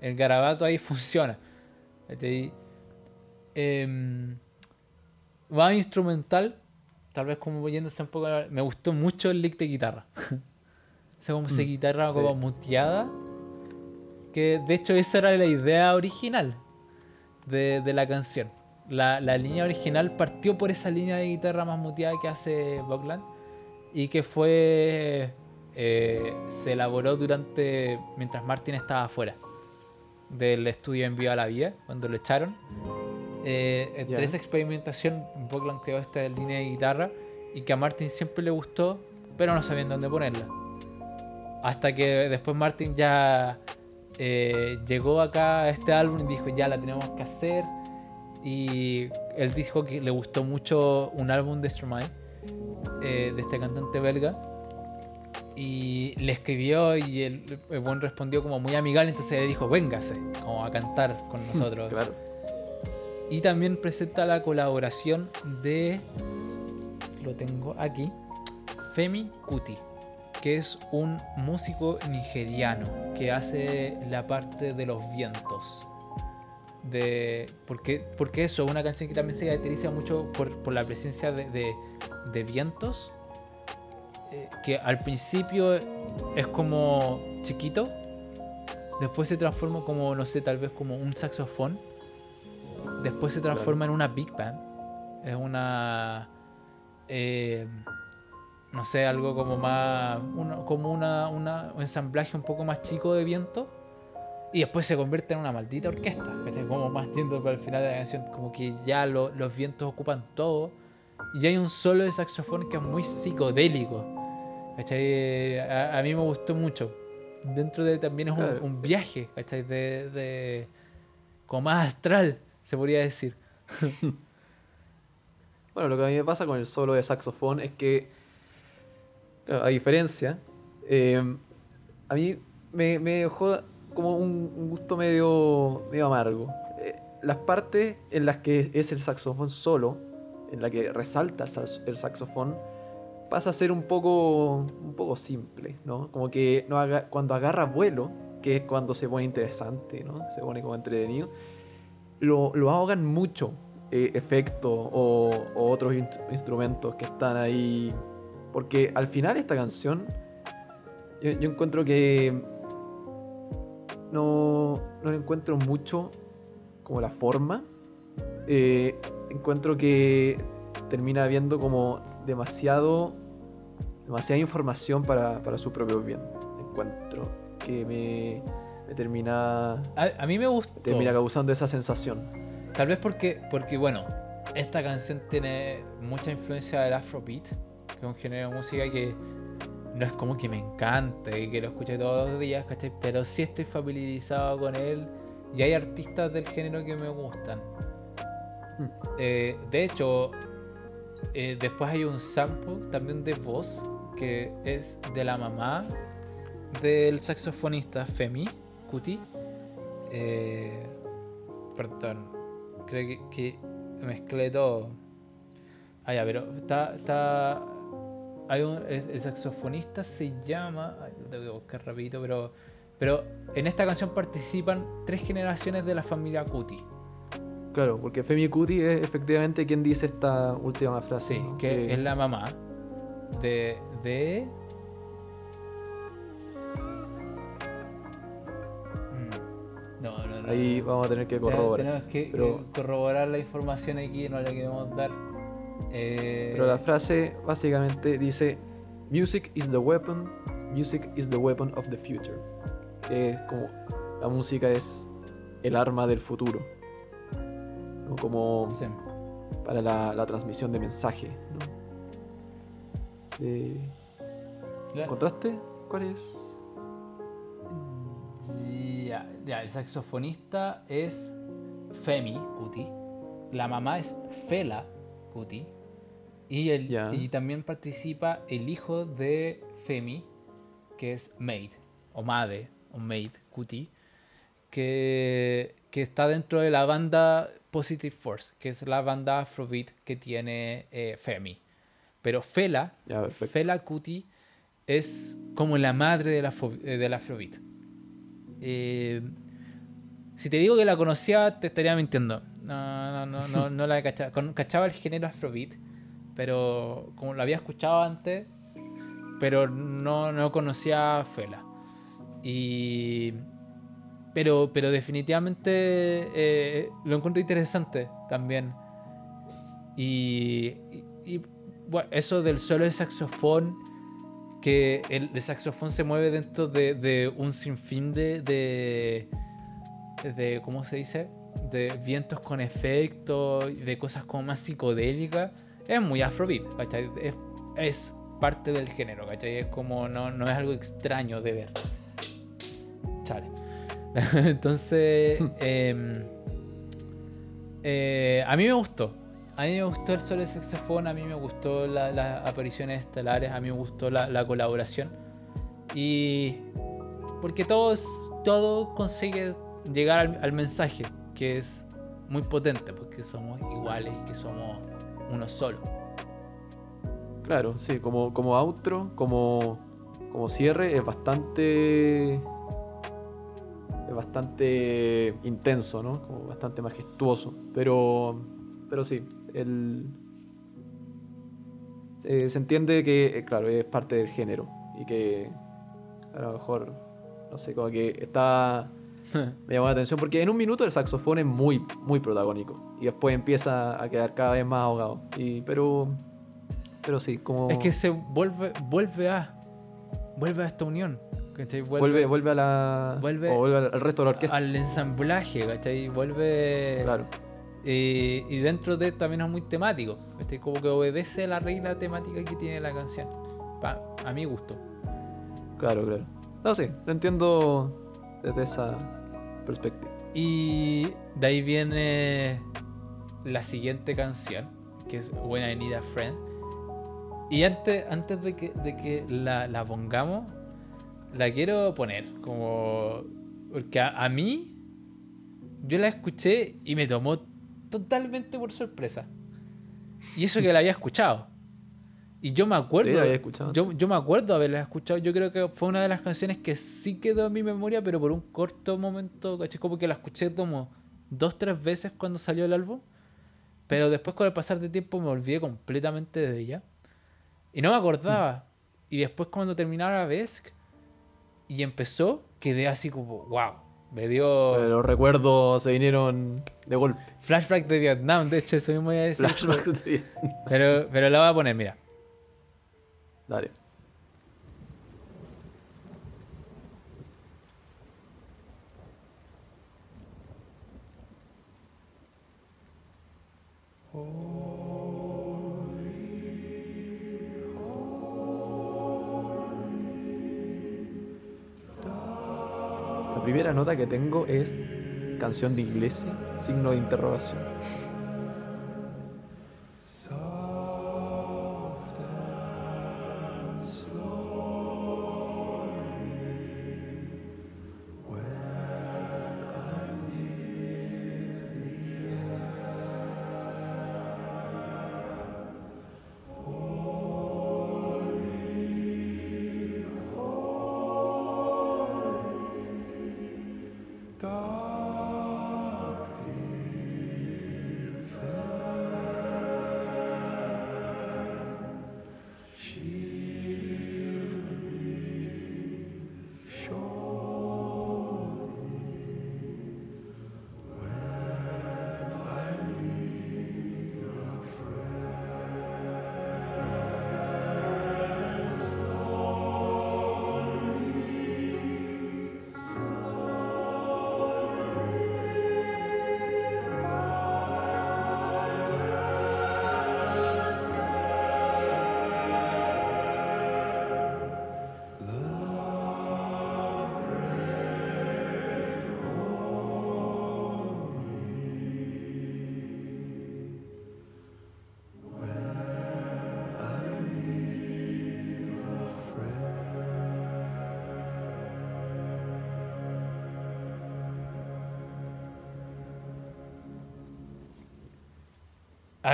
el garabato ahí funciona, ¿cachai? Va instrumental, tal vez como yéndose un poco. Me gustó mucho el lick de guitarra. Esa como esa Mm, guitarra sí. como muteada. Que de hecho esa era la idea original de, de la canción. La, la línea original partió por esa línea de guitarra más muteada que hace Buckland y que fue eh, se elaboró durante mientras Martin estaba afuera del estudio en Viva la Vida cuando lo echaron. Eh, entre esa experimentación Buckland creó esta línea de guitarra y que a Martin siempre le gustó pero no sabían dónde ponerla. Hasta que después Martin ya eh, llegó acá a este álbum y dijo, ya la tenemos que hacer. Y él dijo que le gustó mucho un álbum de Stromae, eh, de este cantante belga. Y le escribió y el, el buen respondió como muy amigable, entonces le dijo, véngase, como a cantar con nosotros. Claro. Y también presenta la colaboración de. Lo tengo aquí. Femi Kuti, que es un músico nigeriano que hace la parte de los vientos. De, porque, porque eso, una canción que también se caracteriza mucho por, por la presencia de, de- de vientos, eh, que al principio es como chiquito, después se transforma como, no sé, tal vez como un saxofón, después se transforma en una big band, es una, eh, no sé, algo como más, una- como una, una- un ensamblaje un poco más chico de viento. Y después se convierte en una maldita orquesta, ¿cachai? Como más yendo para el final de la canción, como que ya lo- los vientos ocupan todo. Y hay un solo de saxofón que es muy psicodélico. ¿cachai? A, a mí me gustó mucho. Dentro de también es un, viaje, ¿cachai? De, de- como más astral, se podría decir. Bueno, lo que a mí me pasa con el solo de saxofón es que, a diferencia, eh, a mí me, me dejó como un, gusto medio, medio amargo. Eh, las partes en las que es el saxofón solo, en la que resalta el, sax- el saxofón, pasa a ser un poco, un poco simple, ¿no? Como que no haga- cuando agarra vuelo, que es cuando se pone interesante, ¿no? Se pone como entretenido, lo, lo ahogan mucho eh, efectos o, otros inst- instrumentos que están ahí. Porque al final esta canción, yo, yo encuentro que no, no le encuentro mucho como la forma. Eh, encuentro que termina habiendo como demasiado demasiada información para, para su propio bien. Encuentro que me, me termina, A, a mí me gustó. termina causando esa sensación. Tal vez porque, porque, bueno, esta canción tiene mucha influencia del Afrobeat, que es un género de música que no es como que me encante y que lo escuche todos los días, ¿cachai? Pero sí estoy familiarizado con él y hay artistas del género que me gustan. Hmm. Eh, de hecho, eh, después hay un sample también de voz que es de la mamá del saxofonista Femi Kuti. Eh, perdón, creo que, que mezclé todo. Ah, ya, pero está. está hay un, el, saxofonista se llama. Ay, lo tengo que buscar rapidito, pero. Pero en esta canción participan tres generaciones de la familia Kuti. Claro, porque Femi Kuti es efectivamente quien dice esta última frase. Sí, ¿no? que es la mamá de. de. Mm, No, no, no. Ahí vamos a tener que corroborar. Tenemos que Pero- eh, corroborar la información aquí, no la queremos dar. Eh, Pero la frase básicamente dice: Music is the weapon, music is the weapon of the future. Que es como la música es el arma del futuro. ¿no? Como sí. para la, la transmisión de mensaje. ¿no? Eh, La- ¿Encontraste? ¿Cuál es? Ya, ya, el saxofonista es Femi Kuti. La mamá es Fela Kuti. Y, el, y también participa el hijo de Femi, que es Maid, o Made, o Maid Kuti, que, que está dentro de la banda Positive Force, que es la banda Afrobeat que tiene eh, Femi. Pero Fela. Fela Kuti es como la madre del, afro- eh, del Afrobeat. Eh, si te digo que la conocía, te estaría mintiendo. No, no, no, no, no la cachaba. Cachaba el género Afrobeat, pero como lo había escuchado antes, pero no, no conocía Fela. Y. Pero, pero definitivamente eh, lo encuentro interesante también. Y, y- bueno, eso del solo de saxofón, que el, el saxofón se mueve dentro de, de un sinfín de, de, ¿cómo se dice? De vientos con efecto, de cosas como más psicodélicas, es muy afrobeat, ¿cachai? Es, es parte del género, ¿cachai? Es como, no, no es algo extraño de ver. Chale. Entonces, em, eh, a mí me gustó. A mí me gustó el solo de saxofón, a mí me gustó la- las apariciones estelares, a mí me gustó la, la colaboración. Y porque todos, todo consigue llegar al, al mensaje, que es muy potente, porque somos iguales y que somos uno solo. Claro, sí, como, como outro, como, como cierre, es bastante. Es bastante intenso, ¿no? Como bastante majestuoso. Pero. Pero sí, el. Se, se entiende que, eh, claro, es parte del género. Y que. A lo mejor. No sé, como que está. Me llamó la atención porque en un minuto el saxofón es muy, muy protagónico. Y después empieza a quedar cada vez más ahogado. Y, pero. Pero sí, como. Es que se vuelve, vuelve a. Vuelve a esta unión. ¿cachai? Vuelve, vuelve a la. vuelve o vuelve al, al resto de la orquesta. al ensamblaje, ¿cachai? Vuelve. Claro. Eh, y dentro de también es muy temático. ¿cachai? Como que obedece la regla temática que tiene la canción. Pa- a mi gusto. Claro, claro. No, sí, lo entiendo desde esa perspectiva. Y de ahí viene la siguiente canción, que es When I Need a Friend. Y antes, antes de que, de que la, la pongamos, la quiero poner como... Porque a, a mí, yo la escuché y me tomó totalmente por sorpresa. Y eso que la había escuchado. Y yo me acuerdo... Sí, había escuchado. Yo, yo me acuerdo haberla escuchado. Yo creo que fue una de las canciones que sí quedó en mi memoria, pero por un corto momento, ¿cachai? Como que la escuché como dos, tres veces cuando salió el álbum. Pero después con el pasar de tiempo me olvidé completamente de ella. Y no me acordaba. Y después cuando terminaba vez y empezó, quedé así como, wow. Me dio Los recuerdos se vinieron de golpe. flashback de Vietnam. De hecho, eso mismo voy a decir. Flashback de- Pero, pero la voy a poner, mira. La primera nota que tengo es canción de iglesia, signo de interrogación.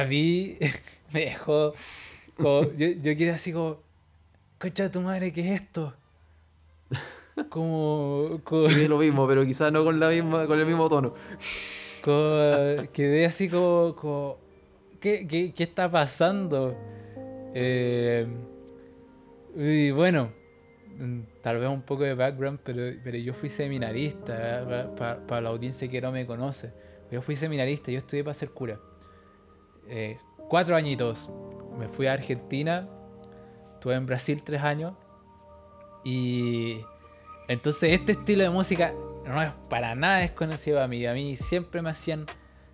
A mí me dejó. como- yo, yo quedé así como. Concha de tu madre, ¿qué es esto? Como. como- Sí, lo mismo, pero quizás no con la misma, con el mismo tono. como- quedé así como. como ¿qué, qué, qué está pasando? Eh, y bueno, mm, tal vez un poco de background, pero, pero yo fui seminarista, para la audiencia que no me conoce. Yo fui seminarista, yo estudié para ser cura. Eh, cuatro añitos. Me fui a Argentina, estuve en Brasil tres años. Y entonces este estilo de música no es para nada desconocido a mí. A mí siempre me hacían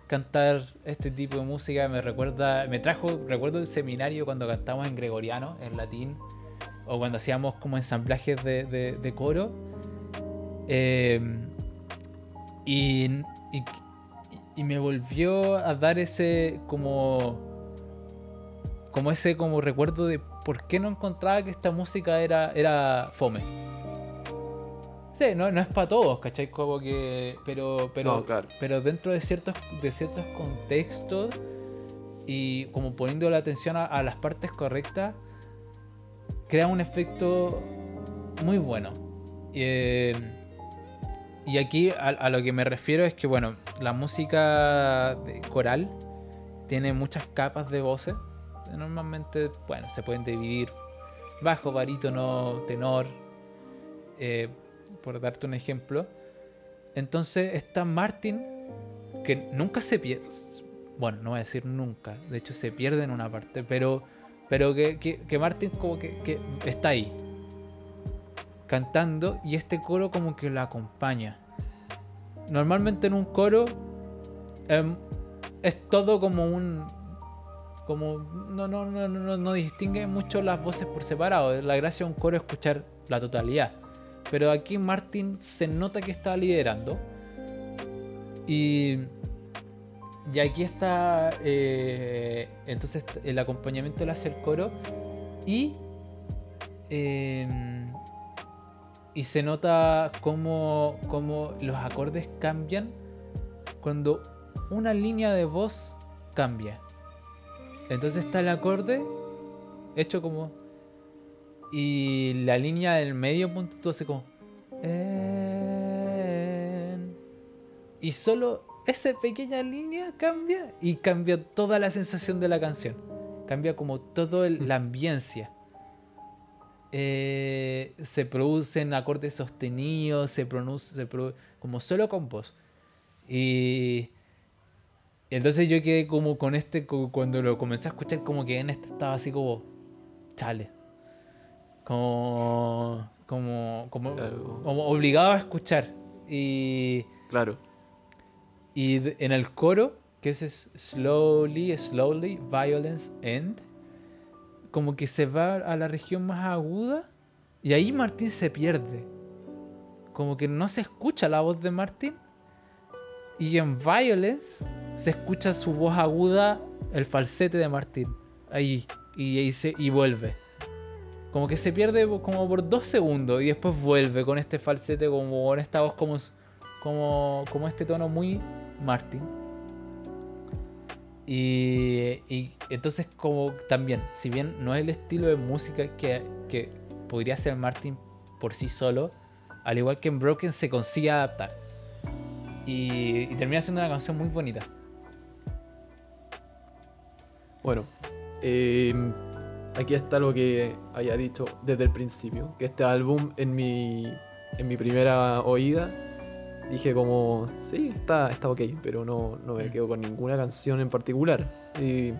cantar este tipo de música. Me recuerda, me trajo, recuerdo el seminario cuando cantamos en gregoriano, en latín, o cuando hacíamos como ensamblajes de, de- coro. Eh, y, y me volvió a dar ese como como ese como recuerdo de por qué no encontraba que esta música era, era fome. Sí, no, no es para todos, ¿cachai? Como que. Pero. Pero, No, claro. pero dentro de ciertos, de ciertos contextos. Y como poniendo la atención a, a las partes correctas. Crea un efecto muy bueno. Eh, y aquí a, lo que me refiero es que, bueno, la música coral tiene muchas capas de voces. Normalmente, bueno, se pueden dividir bajo, barítono, tenor, eh, por darte un ejemplo. Entonces está Martin, que nunca se pierde. Bueno, no voy a decir nunca, de hecho se pierde en una parte, pero, pero que, que, Martin como que está ahí, cantando, y este coro como que lo acompaña. Normalmente en un coro em, es todo como un como no, no, no, no, no distingue mucho las voces por separado. La gracia de un coro es escuchar la totalidad. Pero aquí Martin se nota que está liderando. Y, y aquí está eh, entonces el acompañamiento lo hace el coro. Y, eh, y se nota cómo, cómo los acordes cambian cuando una línea de voz cambia. Entonces está el acorde hecho como. Y la línea del medio punto tú hace como. en. Y solo esa pequeña línea cambia y cambia toda la sensación de la canción. Cambia como toda la ambiencia. Eh, se producen acordes sostenidos, se pronuncia se produ- como solo con voz. Y entonces yo quedé como con este, cuando lo comencé a escuchar, como que en este estaba así como, chale. Como, como, como, Claro. como obligado a escuchar. Y, Claro. y en el coro, que es slowly, slowly, violence end, como que se va a la región más aguda y ahí Martín se pierde. Como que no se escucha la voz de Martín y en violence se escucha su voz aguda, el falsete de Martín. Ahí. Y, ahí y vuelve. Como que se pierde como por dos segundos y después vuelve con este falsete, como con esta voz como, como, como este tono muy Martín. Y, entonces como también, si bien no es el estilo de música que, que podría ser Martin por sí solo, al igual que en Broken se consigue adaptar. Y, termina siendo una canción muy bonita. Bueno, eh, aquí está lo que había dicho desde el principio, que este álbum en mi, en mi primera oída dije como, sí, está, está ok, pero no, no me quedo con ninguna canción en particular. Y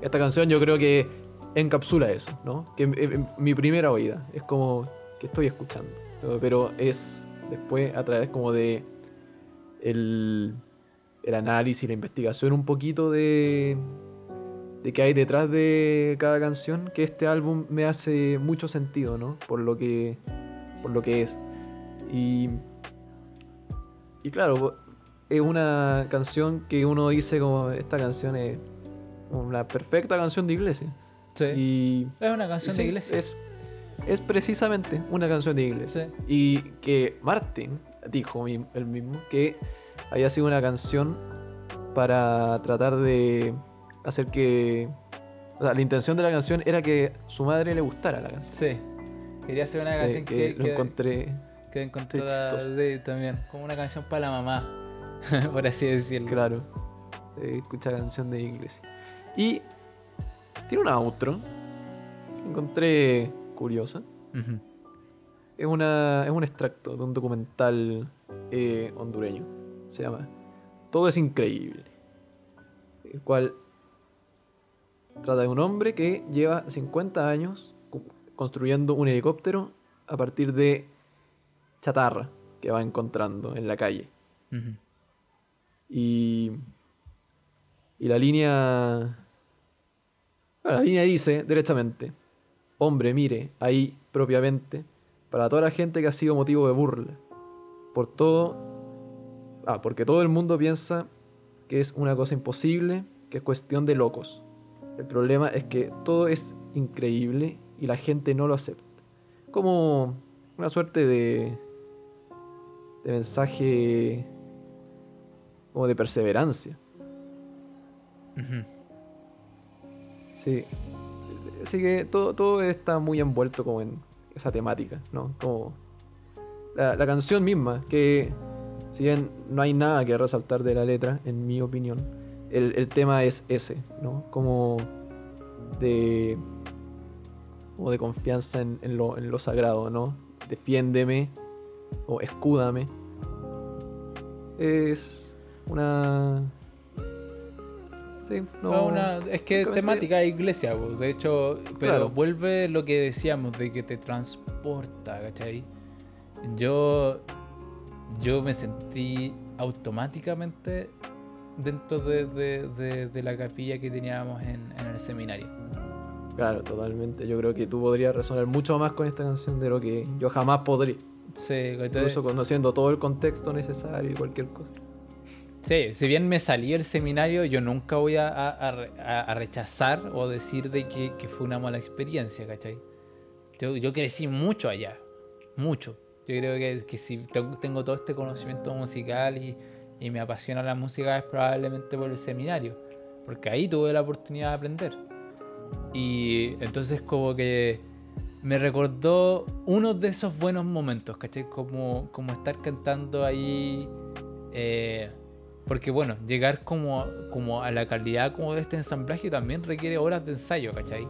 esta canción yo creo que encapsula eso, ¿no? Que en- en mi primera oída es como que estoy escuchando, pero es después a través como de el, el análisis, la investigación un poquito de, de qué hay detrás de cada canción, que este álbum me hace mucho sentido, ¿no? Por lo que, por lo que es. Y, y claro, es una canción que uno dice como esta canción es una perfecta canción de iglesia. Sí. Y, es una canción sí, de iglesia. Es, es precisamente una canción de iglesia. Sí. Y que Martin dijo él mismo que había sido una canción para tratar de hacer que. O sea, la intención de la canción era que su madre le gustara la canción. Sí. Quería hacer una canción que, que, lo que, encontré. Que encontré sí, también. Como una canción para la mamá. por así decirlo. Claro. eh, escucha canción de iglesia. Y tiene una outro que encontré curiosa. Es, una, es un extracto de un documental eh, hondureño. Se llama Todo es increíble. El cual trata de un hombre que lleva 50 años construyendo un helicóptero a partir de chatarra que va encontrando en la calle. Y, y la línea. bueno, la línea dice derechamente: Hombre, mire, ahí propiamente, para toda la gente que ha sido motivo de burla, por todo, Ah, porque todo el mundo piensa que es una cosa imposible, que es cuestión de locos. El problema es que todo es increíble y la gente no lo acepta. Como una suerte de, de mensaje como de perseverancia. Sí. Así que todo, todo está muy envuelto como en esa temática, ¿no? Como la, la canción misma, que si bien no hay nada que resaltar de la letra, en mi opinión, el, el tema es ese, ¿no? Como de, como de confianza en, en lo, en lo sagrado, ¿no? Defiéndeme o escúdame. Es una... Sí, no... Una- es que temática de iglesia, pues, de hecho, pero Claro. vuelve lo que decíamos de que te transporta, ¿cachai? Yo, yo me sentí automáticamente dentro de, de- de- de la capilla que teníamos en, en el seminario. Claro, totalmente. Yo creo que tú podrías resonar mucho más con esta canción de lo que yo jamás podría. Incluso conociendo todo el contexto necesario y cualquier cosa. Sí, si bien me salí del seminario, yo nunca voy a, a- a re- a- a rechazar o decir de que, que fue una mala experiencia, ¿cachai? Yo, yo crecí mucho allá, mucho. Yo creo que, que si tengo, tengo todo este conocimiento musical y, y me apasiona la música es probablemente por el seminario, porque ahí tuve la oportunidad de aprender. Y entonces como que me recordó uno de esos buenos momentos, ¿cachai? Como, como estar cantando ahí... eh, porque bueno, llegar como, como a la calidad como de este ensamblaje también requiere horas de ensayo, ¿cachai?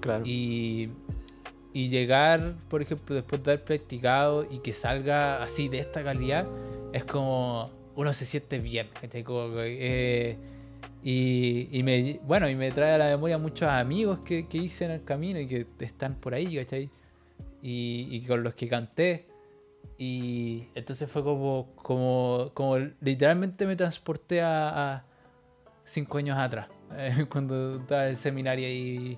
Claro. Y, y llegar, por ejemplo, después de haber practicado y que salga así de esta calidad, es como uno se siente bien, ¿cachai? Como eh, y, y me, bueno, y me trae a la memoria muchos amigos que, que hice en el camino y que están por ahí, ¿cachai? Y, y con los que canté. Y entonces fue como, como, como literalmente me transporté a, a cinco años atrás, eh, cuando estaba en el seminario y,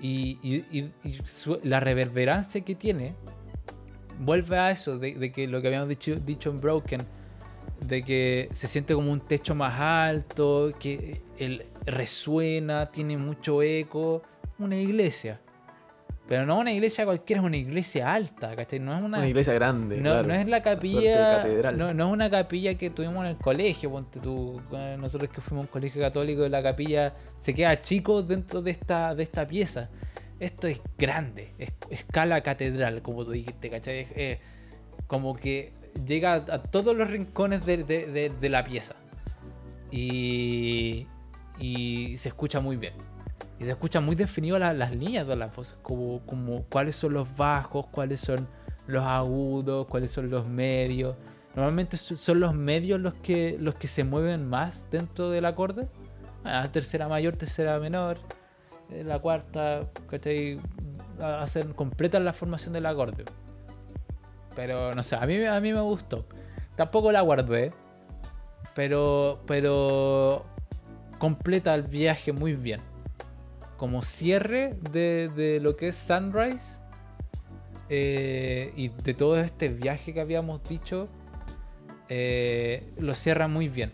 y, su- la reverberancia que tiene vuelve a eso, de, de que lo que habíamos dicho, dicho en Broken, de que se siente como un techo más alto, que el, resuena, tiene mucho eco, una iglesia. Pero no una iglesia cualquiera, es una iglesia alta, ¿cachai? No es una, Una iglesia grande. no, claro. no es la capilla. catedral. No, no es una capilla que tuvimos en el colegio. Ponte tú, nosotros que fuimos a un colegio católico, la capilla se queda chico dentro de esta, de esta pieza. Esto es grande, es escala catedral, como tú dijiste, ¿cachai? Es, eh, como que llega a, todos los rincones de, de- de- la pieza. Y, y se escucha muy bien. Y se escucha muy definido la- las líneas de las voces, como, como cuáles son los bajos, cuáles son los agudos, cuáles son los medios. Normalmente so- son los medios los que, los que se mueven más dentro del acorde. Ah, tercera mayor, tercera menor, eh, la cuarta, ¿cachai? Hacen, completan la formación del acorde. Pero no sé, a mí, a mí me gustó. Tampoco la guardé, pero, pero completa el viaje muy bien. Como cierre de, de lo que es Sunrise eh, y de todo este viaje que habíamos dicho, eh, lo cierra muy bien.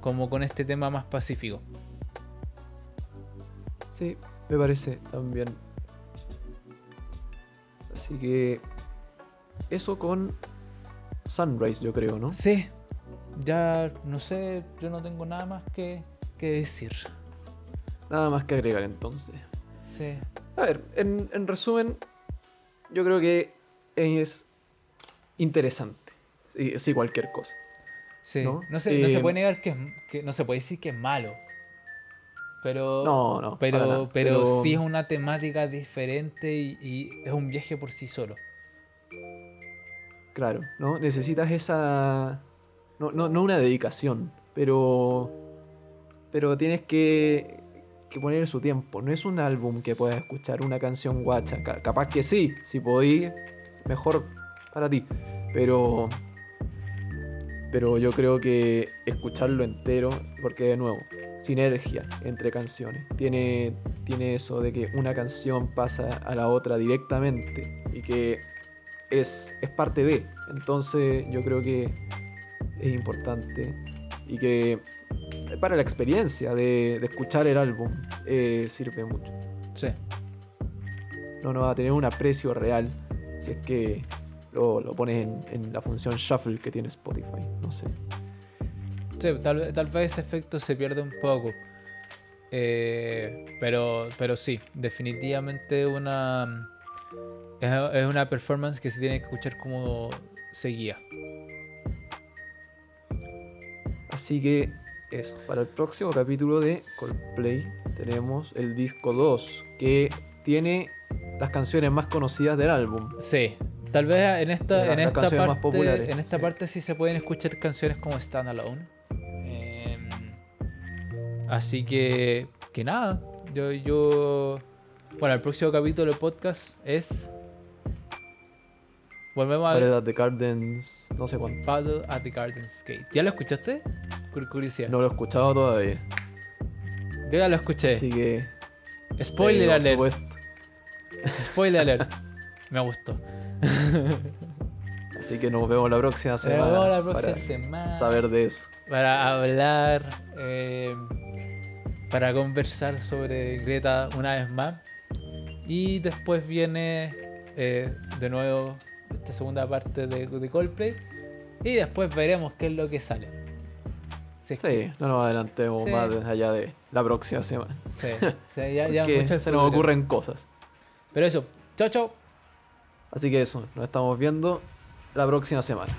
Como con este tema más pacífico. Sí, me parece también. Así que eso con Sunrise, yo creo, ¿no? Sí, ya no sé, yo no tengo nada más que, que decir. Nada más que agregar entonces. Sí. A ver, en, en resumen, yo creo que es interesante. Sí, sí, cualquier cosa. Sí, ¿No? no, se, no se Eh, puede negar que, es- que no se puede decir que es malo. Pero, No, no. pero, nada. pero, sí es una temática diferente y, y es un viaje por sí solo. Claro, ¿no? Necesitas esa. No, no, no una dedicación, pero. Pero tienes que, que poner su tiempo. No es un álbum que puedas escuchar una canción guacha. Ca- capaz que sí, si podí, mejor para ti. Pero. Pero yo creo que escucharlo entero, porque de nuevo, sinergia entre canciones. Tiene, tiene eso de que una canción pasa a la otra directamente y que es, es parte de. Entonces yo creo que es importante y que para la experiencia de, de escuchar el álbum eh, sirve mucho. Sí. No, no va a tener un aprecio real si es que lo, lo pones en, en la función shuffle que tiene Spotify. No sé. Sí, tal, tal vez ese efecto se pierde un poco. Eh, pero, pero sí, definitivamente una. Es, es una performance que se tiene que escuchar como seguía. Así que eso, para el próximo capítulo de Coldplay tenemos el disco 2, que tiene las canciones más conocidas del álbum. Sí, tal vez en esta, Las- en esta parte, más populares, en esta sí. parte sí se pueden escuchar canciones como Standalone. Em, así que, que nada, yo, yo, bueno, el próximo capítulo del podcast es, volvemos a Parade at the Gardens, no sé cuánto. Battle at the Garden's Gate. ¿Ya lo escuchaste? Cur- Curiosidad. No lo he escuchado todavía. Yo ya lo escuché. Así que. Spoiler sí, por alert. Spoiler alert. Me gustó. Así que nos vemos la próxima Nos semana. vemos la próxima para semana. saber de eso. para hablar, eh, para conversar sobre Greta una vez más. Y después viene eh, de nuevo esta segunda parte de, de Coldplay. Y después veremos qué es lo que sale. Si es que- Sí, no nos adelantemos Sí. más allá de la próxima semana. sí, sí, ya, ya mucho se nos ocurren cosas. Pero eso, chao, chao. Así que eso, nos estamos viendo la próxima semana.